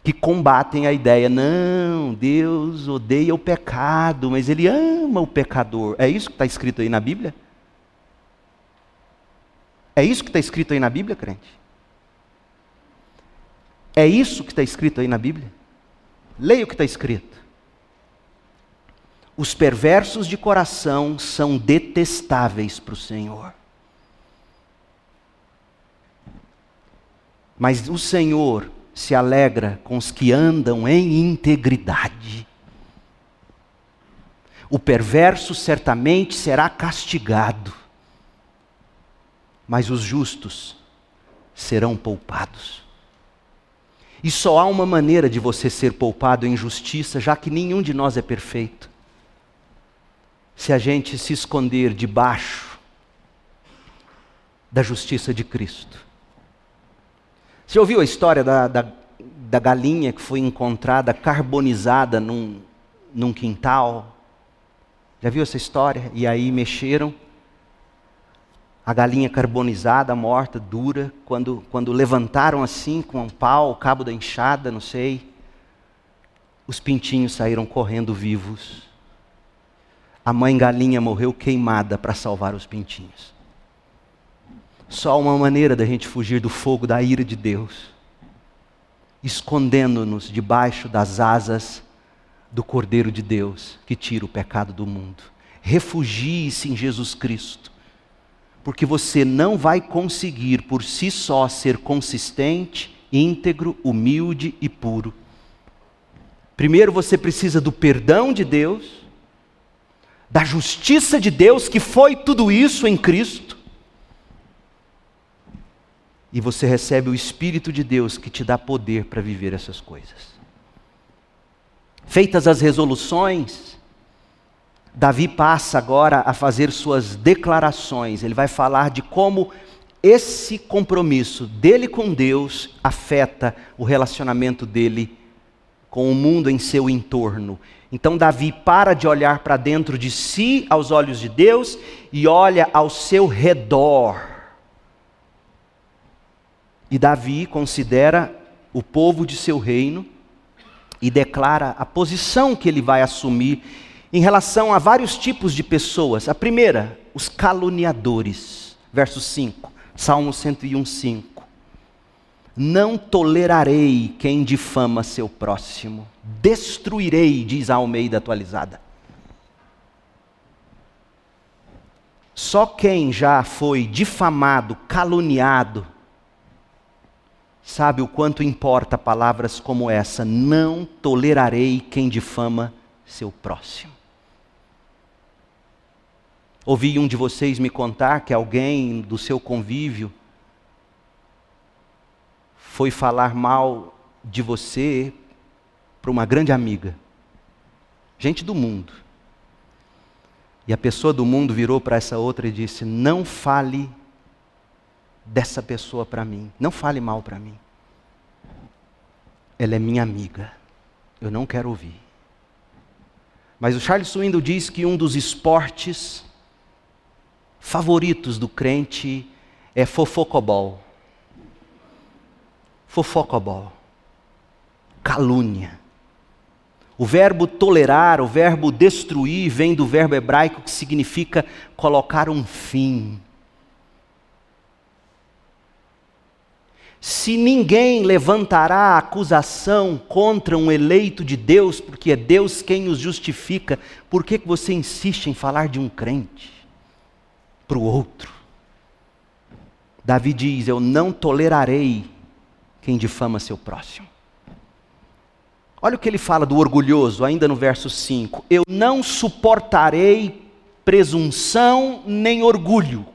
que combatem a ideia, não, Deus odeia o pecado, mas Ele ama o pecador. É isso que está escrito aí na Bíblia? É isso que está escrito aí na Bíblia, crente? É isso que está escrito aí na Bíblia? Leia o que está escrito. Os perversos de coração são detestáveis para o Senhor. Mas o Senhor se alegra com os que andam em integridade. O perverso certamente será castigado, mas os justos serão poupados. E só há uma maneira de você ser poupado em justiça, já que nenhum de nós é perfeito. Se a gente se esconder debaixo da justiça de Cristo. Você ouviu a história da, da, da galinha que foi encontrada carbonizada num, num quintal? Já viu essa história? E aí mexeram. A galinha carbonizada, morta, dura, quando, quando levantaram assim com um pau, o cabo da enxada, não sei, os pintinhos saíram correndo vivos. A mãe galinha morreu queimada para salvar os pintinhos. Só uma maneira da gente fugir do fogo da ira de Deus, escondendo-nos debaixo das asas do Cordeiro de Deus, que tira o pecado do mundo. Refugie-se em Jesus Cristo, porque você não vai conseguir por si só ser consistente, íntegro, humilde e puro. Primeiro você precisa do perdão de Deus, da justiça de Deus, que foi tudo isso em Cristo e você recebe o Espírito de Deus que te dá poder para viver essas coisas. Feitas as resoluções, Davi passa agora a fazer suas declarações. Ele vai falar de como esse compromisso dele com Deus afeta o relacionamento dele com o mundo em seu entorno. Então, Davi para de olhar para dentro de si, aos olhos de Deus, e olha ao seu redor e Davi considera o povo de seu reino e declara a posição que ele vai assumir em relação a vários tipos de pessoas. A primeira, os caluniadores. Verso 5, Salmo 101, 5. Não tolerarei quem difama seu próximo, destruirei, diz a Almeida atualizada. Só quem já foi difamado, caluniado, sabe o quanto importa palavras como essa: não tolerarei quem difama seu próximo. Ouvi um de vocês me contar que alguém do seu convívio foi falar mal de você para uma grande amiga, gente do mundo. E a pessoa do mundo virou para essa outra e disse: Não fale dessa pessoa para mim. Não fale mal para mim. Ela é minha amiga. Eu não quero ouvir. Mas o Charles Swindoll diz que um dos esportes favoritos do crente é fofocobol. Fofocobol. Calúnia. O verbo tolerar, o verbo destruir, vem do verbo hebraico que significa colocar um fim. Se ninguém levantará acusação contra um eleito de Deus, porque é Deus quem os justifica, por que, você insiste em falar de um crente para o outro? Davi diz: Eu não tolerarei quem difama seu próximo. Olha o que ele fala do orgulhoso, ainda no verso 5: Eu não suportarei presunção nem orgulho.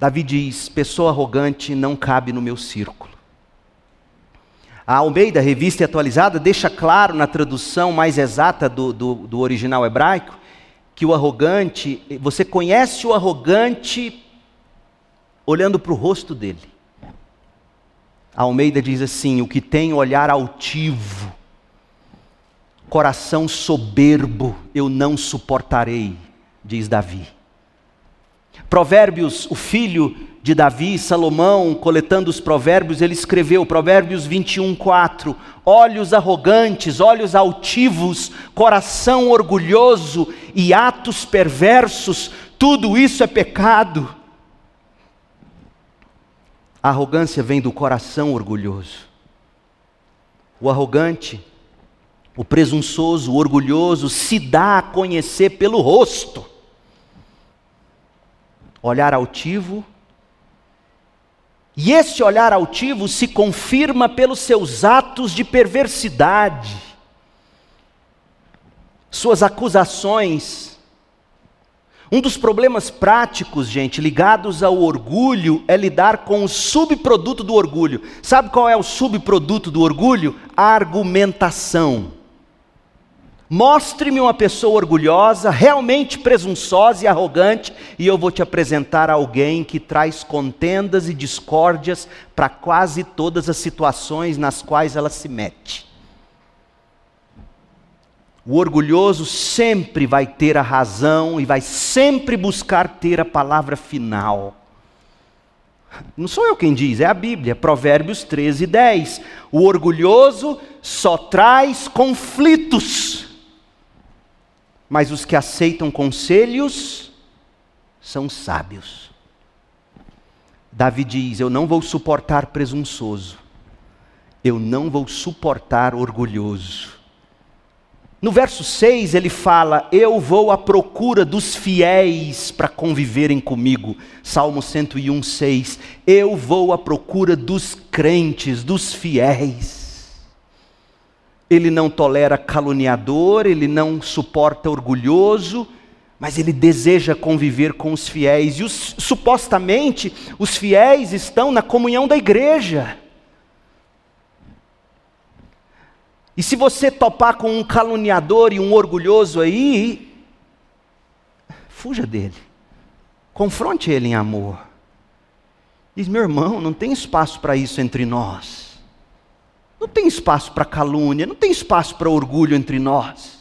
Davi diz: pessoa arrogante não cabe no meu círculo. A Almeida, revista atualizada, deixa claro na tradução mais exata do, do, do original hebraico que o arrogante, você conhece o arrogante olhando para o rosto dele. A Almeida diz assim: o que tem olhar altivo, Coração soberbo eu não suportarei, diz Davi. Provérbios, o filho de Davi, Salomão, coletando os provérbios, ele escreveu, Provérbios 21, 4: Olhos arrogantes, olhos altivos, coração orgulhoso e atos perversos, tudo isso é pecado. A arrogância vem do coração orgulhoso. O arrogante, o presunçoso, o orgulhoso se dá a conhecer pelo rosto. Olhar altivo. E esse olhar altivo se confirma pelos seus atos de perversidade. Suas acusações um dos problemas práticos, gente, ligados ao orgulho, é lidar com o subproduto do orgulho. Sabe qual é o subproduto do orgulho? A argumentação. Mostre-me uma pessoa orgulhosa, realmente presunçosa e arrogante, e eu vou te apresentar alguém que traz contendas e discórdias para quase todas as situações nas quais ela se mete. O orgulhoso sempre vai ter a razão e vai sempre buscar ter a palavra final. Não sou eu quem diz, é a Bíblia, Provérbios 13, 10. O orgulhoso só traz conflitos, mas os que aceitam conselhos são sábios. Davi diz: Eu não vou suportar presunçoso, eu não vou suportar orgulhoso. No verso 6 ele fala: Eu vou à procura dos fiéis para conviverem comigo. Salmo 101, 6. Eu vou à procura dos crentes, dos fiéis. Ele não tolera caluniador, ele não suporta orgulhoso, mas ele deseja conviver com os fiéis. E os, supostamente os fiéis estão na comunhão da igreja. E se você topar com um caluniador e um orgulhoso aí, fuja dele. Confronte ele em amor. Diz, meu irmão, não tem espaço para isso entre nós. Não tem espaço para calúnia, não tem espaço para orgulho entre nós.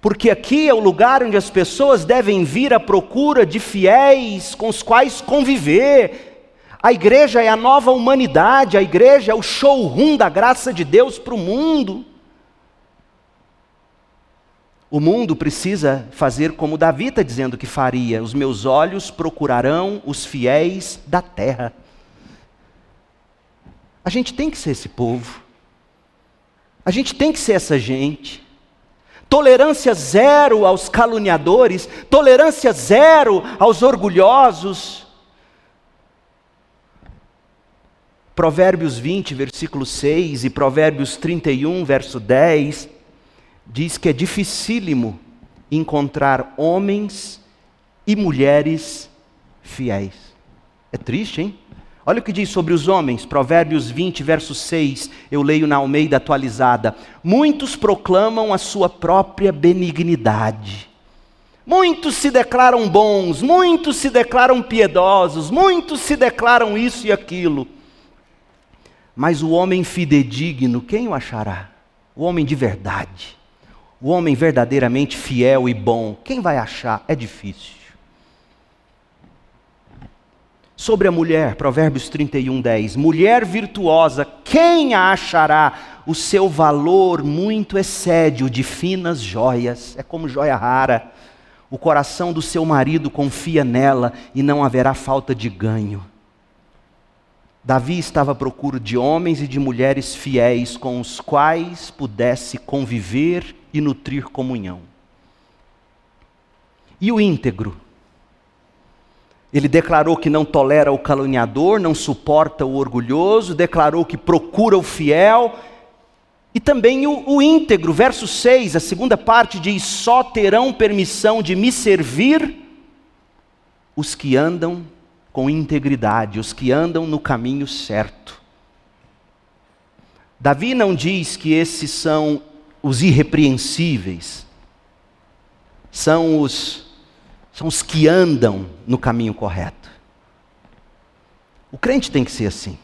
Porque aqui é o lugar onde as pessoas devem vir à procura de fiéis com os quais conviver, a igreja é a nova humanidade, a igreja é o showroom da graça de Deus para o mundo. O mundo precisa fazer como Davi está dizendo que faria: os meus olhos procurarão os fiéis da terra. A gente tem que ser esse povo, a gente tem que ser essa gente. Tolerância zero aos caluniadores, tolerância zero aos orgulhosos. Provérbios 20, versículo 6 e Provérbios 31, verso 10, diz que é dificílimo encontrar homens e mulheres fiéis. É triste, hein? Olha o que diz sobre os homens, Provérbios 20, verso 6, eu leio na Almeida atualizada. Muitos proclamam a sua própria benignidade. Muitos se declaram bons, muitos se declaram piedosos, muitos se declaram isso e aquilo. Mas o homem fidedigno, quem o achará? O homem de verdade. O homem verdadeiramente fiel e bom, quem vai achar? É difícil. Sobre a mulher, Provérbios 31, 10. Mulher virtuosa, quem a achará? O seu valor muito excede o de finas joias, é como joia rara. O coração do seu marido confia nela e não haverá falta de ganho. Davi estava à procura de homens e de mulheres fiéis com os quais pudesse conviver e nutrir comunhão. E o íntegro? Ele declarou que não tolera o caluniador, não suporta o orgulhoso, declarou que procura o fiel. E também o, o íntegro, verso 6, a segunda parte diz: Só terão permissão de me servir os que andam com integridade, os que andam no caminho certo. Davi não diz que esses são os irrepreensíveis, são os, são os que andam no caminho correto. O crente tem que ser assim.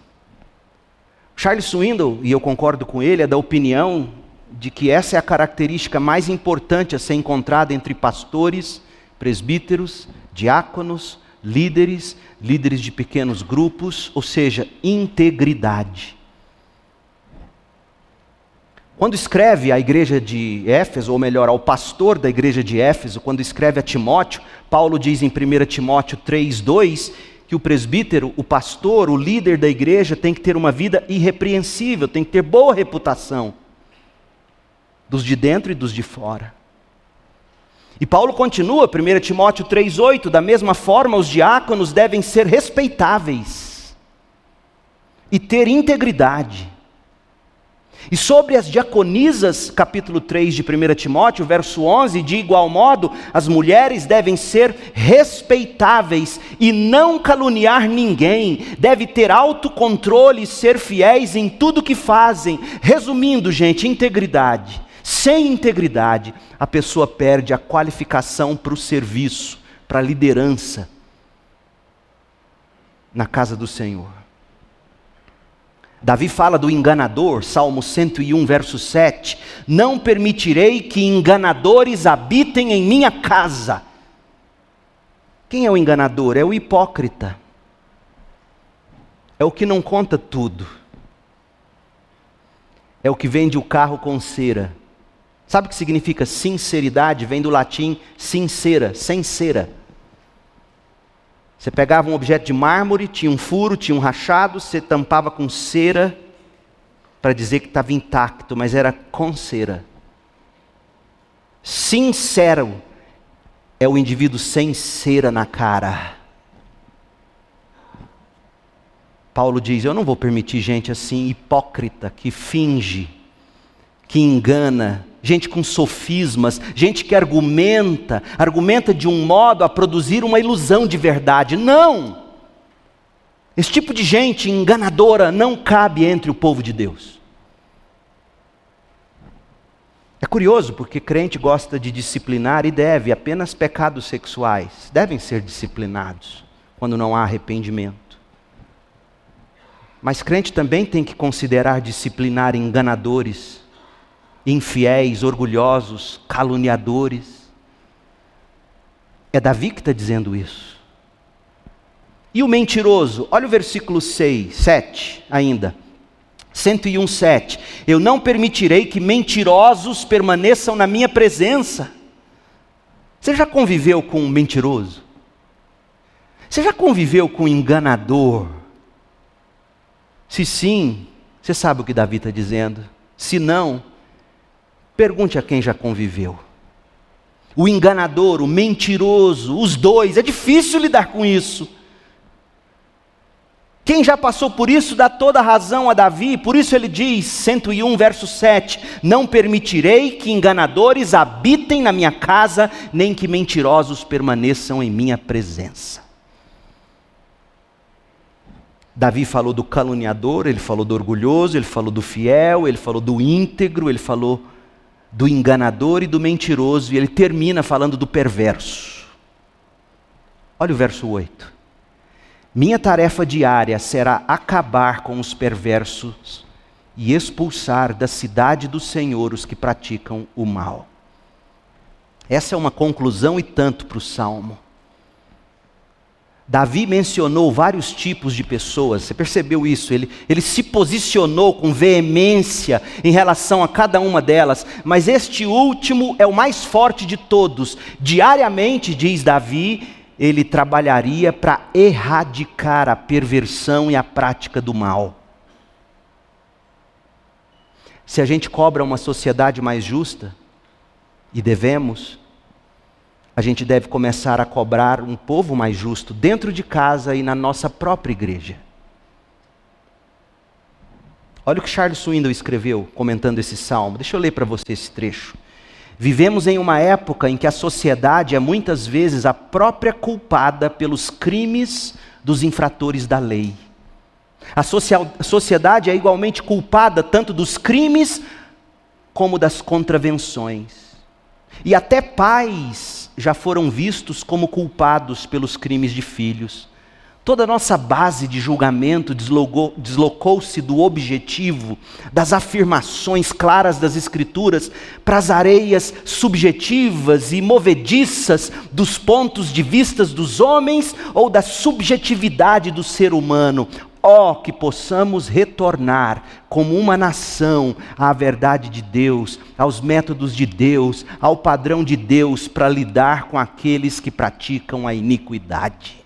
Charles Swindoll, e eu concordo com ele, é da opinião de que essa é a característica mais importante a ser encontrada entre pastores, presbíteros, diáconos, líderes, líderes de pequenos grupos, ou seja, integridade. Quando escreve à igreja de Éfeso, ou melhor, ao pastor da igreja de Éfeso, quando escreve a Timóteo, Paulo diz em 1 Timóteo 3,2 que o presbítero, o pastor, o líder da igreja tem que ter uma vida irrepreensível, tem que ter boa reputação, dos de dentro e dos de fora. E Paulo continua, 1 Timóteo 3,8, da mesma forma, os diáconos devem ser respeitáveis e ter integridade e sobre as diaconisas, capítulo 3 de 1 Timóteo, verso 11, de igual modo, as mulheres devem ser respeitáveis e não caluniar ninguém, deve ter autocontrole e ser fiéis em tudo que fazem. Resumindo, gente, integridade. Sem integridade, a pessoa perde a qualificação para o serviço, para a liderança na casa do Senhor. Davi fala do enganador, Salmo 101, verso 7. Não permitirei que enganadores habitem em minha casa. Quem é o enganador? É o hipócrita. É o que não conta tudo. É o que vende o carro com cera. Sabe o que significa sinceridade? Vem do latim sincera, sem cera. Você pegava um objeto de mármore, tinha um furo, tinha um rachado, você tampava com cera para dizer que estava intacto, mas era com cera. Sincero é o indivíduo sem cera na cara. Paulo diz: Eu não vou permitir gente assim, hipócrita, que finge, que engana, gente com sofismas, gente que argumenta, argumenta de um modo a produzir uma ilusão de verdade. Não! Esse tipo de gente enganadora não cabe entre o povo de Deus. É curioso porque crente gosta de disciplinar e deve, apenas pecados sexuais devem ser disciplinados quando não há arrependimento. Mas crente também tem que considerar disciplinar enganadores infiéis, orgulhosos, caluniadores. É Davi que está dizendo isso. E o mentiroso? Olha o versículo 6, 7 ainda. 101, 7. Eu não permitirei que mentirosos permaneçam na minha presença. Você já conviveu com um mentiroso? Você já conviveu com um enganador? Se sim, você sabe o que Davi está dizendo. Se não, Pergunte a quem já conviveu. O enganador, o mentiroso, os dois, é difícil lidar com isso. Quem já passou por isso dá toda a razão a Davi, por isso ele diz, 101, verso 7: Não permitirei que enganadores habitem na minha casa, nem que mentirosos permaneçam em minha presença. Davi falou do caluniador, ele falou do orgulhoso, ele falou do fiel, ele falou do íntegro, ele falou do enganador e do mentiroso, e ele termina falando do perverso. Olha o verso 8. Minha tarefa diária será acabar com os perversos e expulsar da cidade do Senhor os que praticam o mal. Essa é uma conclusão e tanto para o salmo. Davi mencionou vários tipos de pessoas, você percebeu isso? Ele, ele se posicionou com veemência em relação a cada uma delas, mas este último é o mais forte de todos. Diariamente, diz Davi, ele trabalharia para erradicar a perversão e a prática do mal. Se a gente cobra uma sociedade mais justa, e devemos, a gente deve começar a cobrar um povo mais justo dentro de casa e na nossa própria igreja. Olha o que Charles Swindoll escreveu comentando esse salmo. Deixa eu ler para você esse trecho. Vivemos em uma época em que a sociedade é muitas vezes a própria culpada pelos crimes dos infratores da lei. A, social, a sociedade é igualmente culpada tanto dos crimes como das contravenções. E até pais já foram vistos como culpados pelos crimes de filhos. Toda a nossa base de julgamento deslocou-se do objetivo, das afirmações claras das Escrituras, para as areias subjetivas e movediças dos pontos de vista dos homens ou da subjetividade do ser humano. Ó, oh, que possamos retornar como uma nação à verdade de Deus, aos métodos de Deus, ao padrão de Deus para lidar com aqueles que praticam a iniquidade.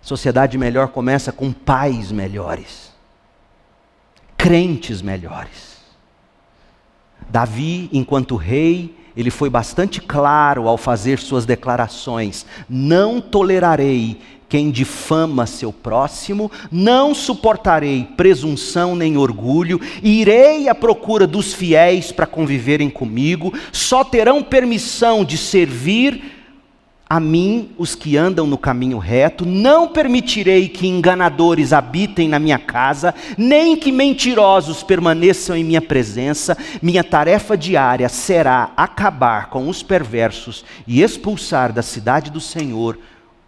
Sociedade melhor começa com pais melhores, crentes melhores. Davi, enquanto rei, ele foi bastante claro ao fazer suas declarações: Não tolerarei quem difama seu próximo, não suportarei presunção nem orgulho, irei à procura dos fiéis para conviverem comigo, só terão permissão de servir a mim os que andam no caminho reto, não permitirei que enganadores habitem na minha casa, nem que mentirosos permaneçam em minha presença. Minha tarefa diária será acabar com os perversos e expulsar da cidade do Senhor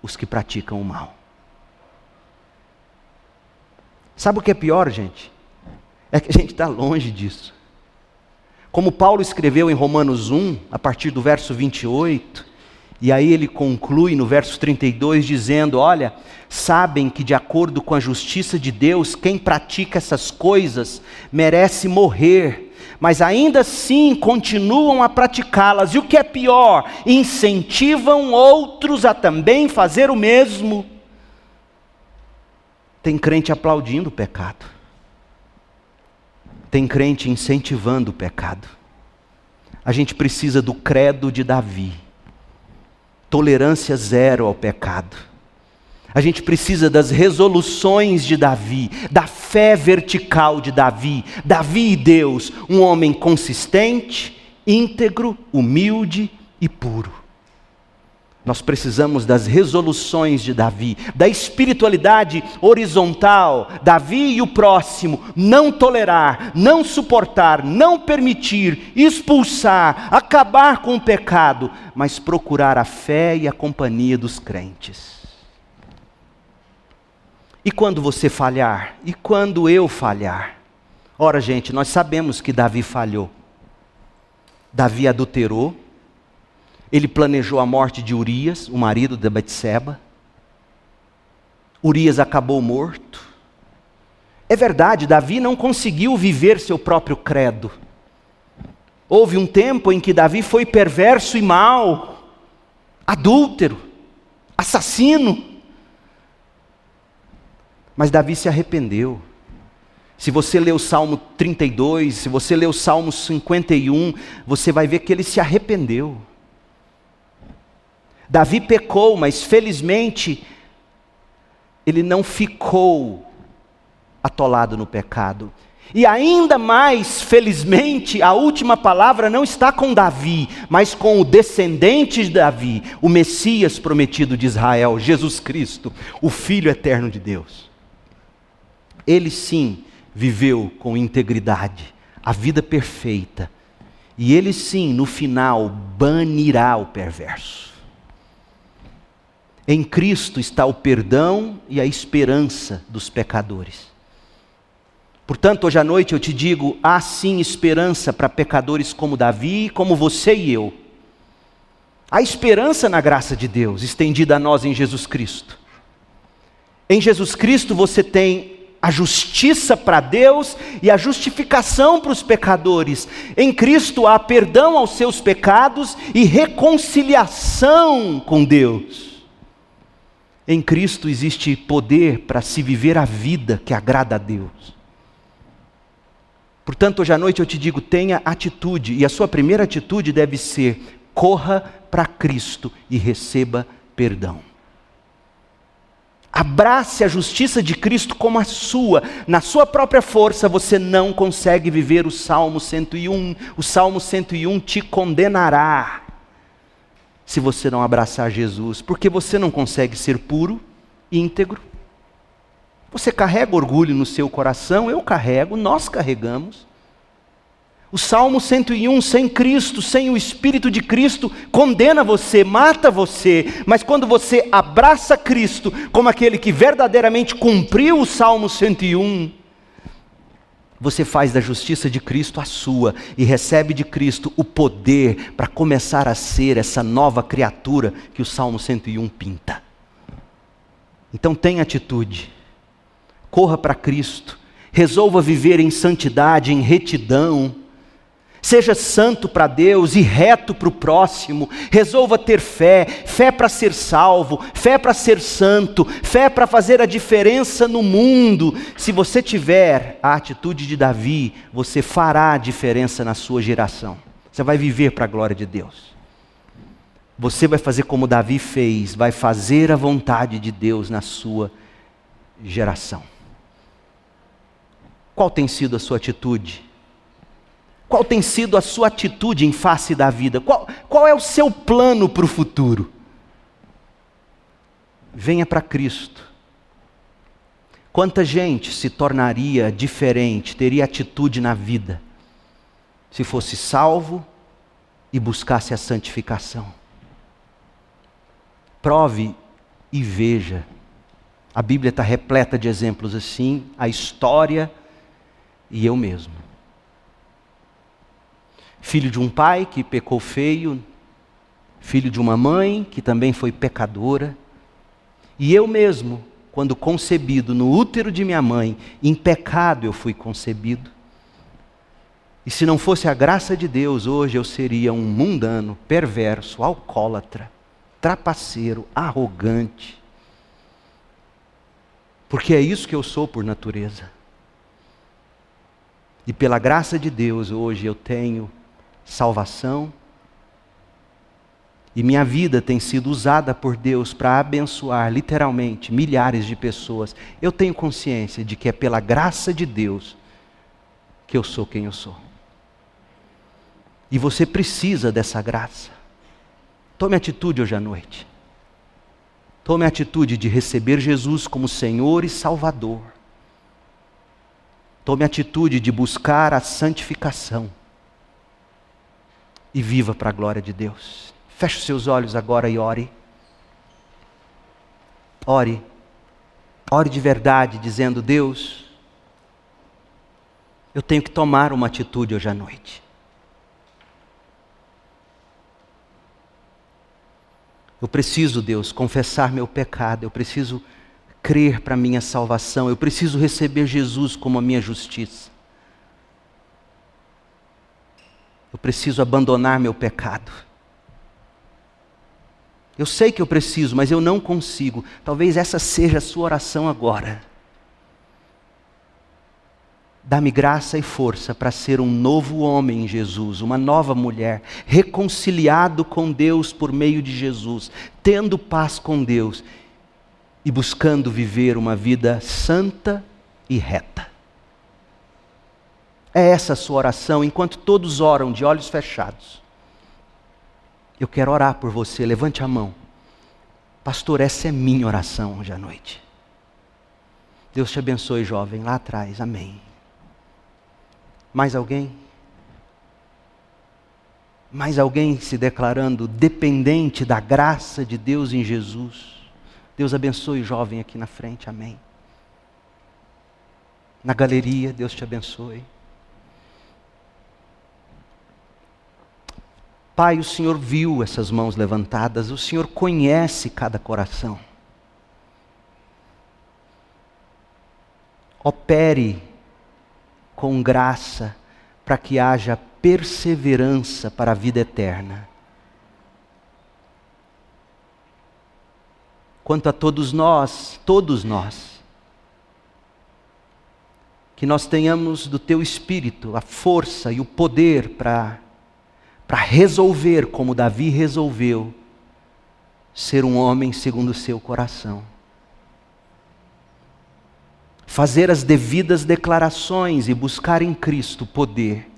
os que praticam o mal. Sabe o que é pior, gente? É que a gente está longe disso. Como Paulo escreveu em Romanos 1, a partir do verso 28, e aí ele conclui no verso 32 dizendo: Olha, sabem que de acordo com a justiça de Deus, quem pratica essas coisas merece morrer, mas ainda assim continuam a praticá-las, e o que é pior, incentivam outros a também fazer o mesmo. Tem crente aplaudindo o pecado, tem crente incentivando o pecado. A gente precisa do credo de Davi tolerância zero ao pecado. A gente precisa das resoluções de Davi, da fé vertical de Davi. Davi e Deus, um homem consistente, íntegro, humilde e puro. Nós precisamos das resoluções de Davi, da espiritualidade horizontal, Davi e o próximo, não tolerar, não suportar, não permitir, expulsar, acabar com o pecado, mas procurar a fé e a companhia dos crentes. E quando você falhar? E quando eu falhar? Ora, gente, nós sabemos que Davi falhou. Davi adulterou, ele planejou a morte de Urias, o marido de Betseba. Urias acabou morto. É verdade, Davi não conseguiu viver seu próprio credo. Houve um tempo em que Davi foi perverso e mau, adúltero, assassino. Mas Davi se arrependeu. Se você ler o Salmo 32, se você ler o Salmo 51, você vai ver que ele se arrependeu. Davi pecou, mas felizmente ele não ficou atolado no pecado. E ainda mais, felizmente, a última palavra não está com Davi, mas com o descendente de Davi, o Messias prometido de Israel, Jesus Cristo, o Filho eterno de Deus. Ele sim viveu com integridade, a vida perfeita, e ele sim, no final, banirá o perverso. Em Cristo está o perdão e a esperança dos pecadores. Portanto, hoje à noite eu te digo: há sim esperança para pecadores como Davi, como você e eu. Há esperança na graça de Deus estendida a nós em Jesus Cristo. Em Jesus Cristo você tem a justiça para Deus e a justificação para os pecadores. Em Cristo há perdão aos seus pecados e reconciliação com Deus. Em Cristo existe poder para se viver a vida que agrada a Deus. Portanto, hoje à noite eu te digo: tenha atitude, e a sua primeira atitude deve ser: corra para Cristo e receba perdão. Abrace a justiça de Cristo como a sua. Na sua própria força você não consegue viver o Salmo 101. O Salmo 101 te condenará se você não abraçar Jesus, porque você não consegue ser puro, íntegro. Você carrega orgulho no seu coração, eu carrego, nós carregamos. O Salmo 101, sem Cristo, sem o Espírito de Cristo, condena você, mata você, mas quando você abraça Cristo como aquele que verdadeiramente cumpriu o Salmo 101, você faz da justiça de Cristo a sua e recebe de Cristo o poder para começar a ser essa nova criatura que o Salmo 101 pinta. Então tenha atitude, corra para Cristo, resolva viver em santidade, em retidão Seja santo para Deus e reto para o próximo. Resolva ter fé, fé para ser salvo, fé para ser santo, fé para fazer a diferença no mundo. Se você tiver a atitude de Davi, você fará a diferença na sua geração. Você vai viver para a glória de Deus. Você vai fazer como Davi fez, vai fazer a vontade de Deus na sua geração. Qual tem sido a sua atitude? Qual tem sido a sua atitude em face da vida? Qual, qual é o seu plano para o futuro? Venha para Cristo. Quanta gente se tornaria diferente, teria atitude na vida, se fosse salvo e buscasse a santificação? Prove e veja. A Bíblia está repleta de exemplos assim, a história e eu mesmo filho de um pai que pecou feio, filho de uma mãe que também foi pecadora, e eu mesmo, quando concebido no útero de minha mãe, em pecado eu fui concebido. E se não fosse a graça de Deus, hoje eu seria um mundano, perverso, alcoólatra, trapaceiro, arrogante. Porque é isso que eu sou por natureza. E pela graça de Deus, hoje eu tenho salvação. E minha vida tem sido usada por Deus para abençoar, literalmente, milhares de pessoas. Eu tenho consciência de que é pela graça de Deus que eu sou quem eu sou. E você precisa dessa graça. Tome atitude hoje à noite. Tome atitude de receber Jesus como Senhor e Salvador. Tome atitude de buscar a santificação e viva para a glória de Deus. Feche os seus olhos agora e ore. Ore. Ore de verdade, dizendo: Deus, eu tenho que tomar uma atitude hoje à noite. Eu preciso, Deus, confessar meu pecado, eu preciso crer para minha salvação, eu preciso receber Jesus como a minha justiça. Eu preciso abandonar meu pecado. Eu sei que eu preciso, mas eu não consigo. Talvez essa seja a sua oração agora. Dá-me graça e força para ser um novo homem em Jesus, uma nova mulher, reconciliado com Deus por meio de Jesus, tendo paz com Deus e buscando viver uma vida santa e reta. É essa a sua oração, enquanto todos oram de olhos fechados. Eu quero orar por você, levante a mão. Pastor, essa é minha oração hoje à noite. Deus te abençoe, jovem, lá atrás, amém. Mais alguém? Mais alguém se declarando dependente da graça de Deus em Jesus? Deus abençoe, jovem, aqui na frente, amém. Na galeria, Deus te abençoe. Pai, o Senhor viu essas mãos levantadas, o Senhor conhece cada coração. Opere com graça para que haja perseverança para a vida eterna. Quanto a todos nós, todos nós, que nós tenhamos do Teu Espírito a força e o poder para para resolver como Davi resolveu, ser um homem segundo o seu coração. Fazer as devidas declarações e buscar em Cristo poder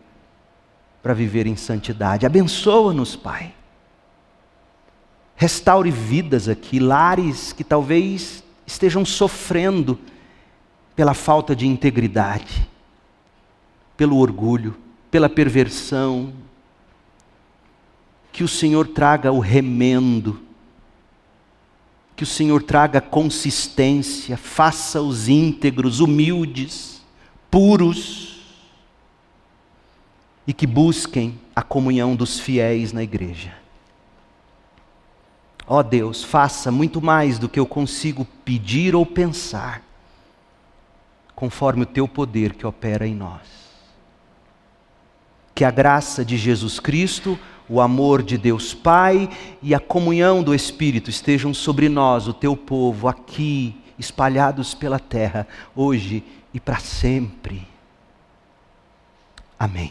para viver em santidade. Abençoa-nos, Pai. Restaure vidas aqui, lares que talvez estejam sofrendo pela falta de integridade, pelo orgulho pela perversão. Que o Senhor traga o remendo, que o Senhor traga consistência, faça-os íntegros, humildes, puros, e que busquem a comunhão dos fiéis na igreja. Ó oh Deus, faça muito mais do que eu consigo pedir ou pensar, conforme o teu poder que opera em nós. Que a graça de Jesus Cristo, o amor de Deus Pai e a comunhão do Espírito estejam sobre nós, o teu povo, aqui, espalhados pela terra, hoje e para sempre. Amém.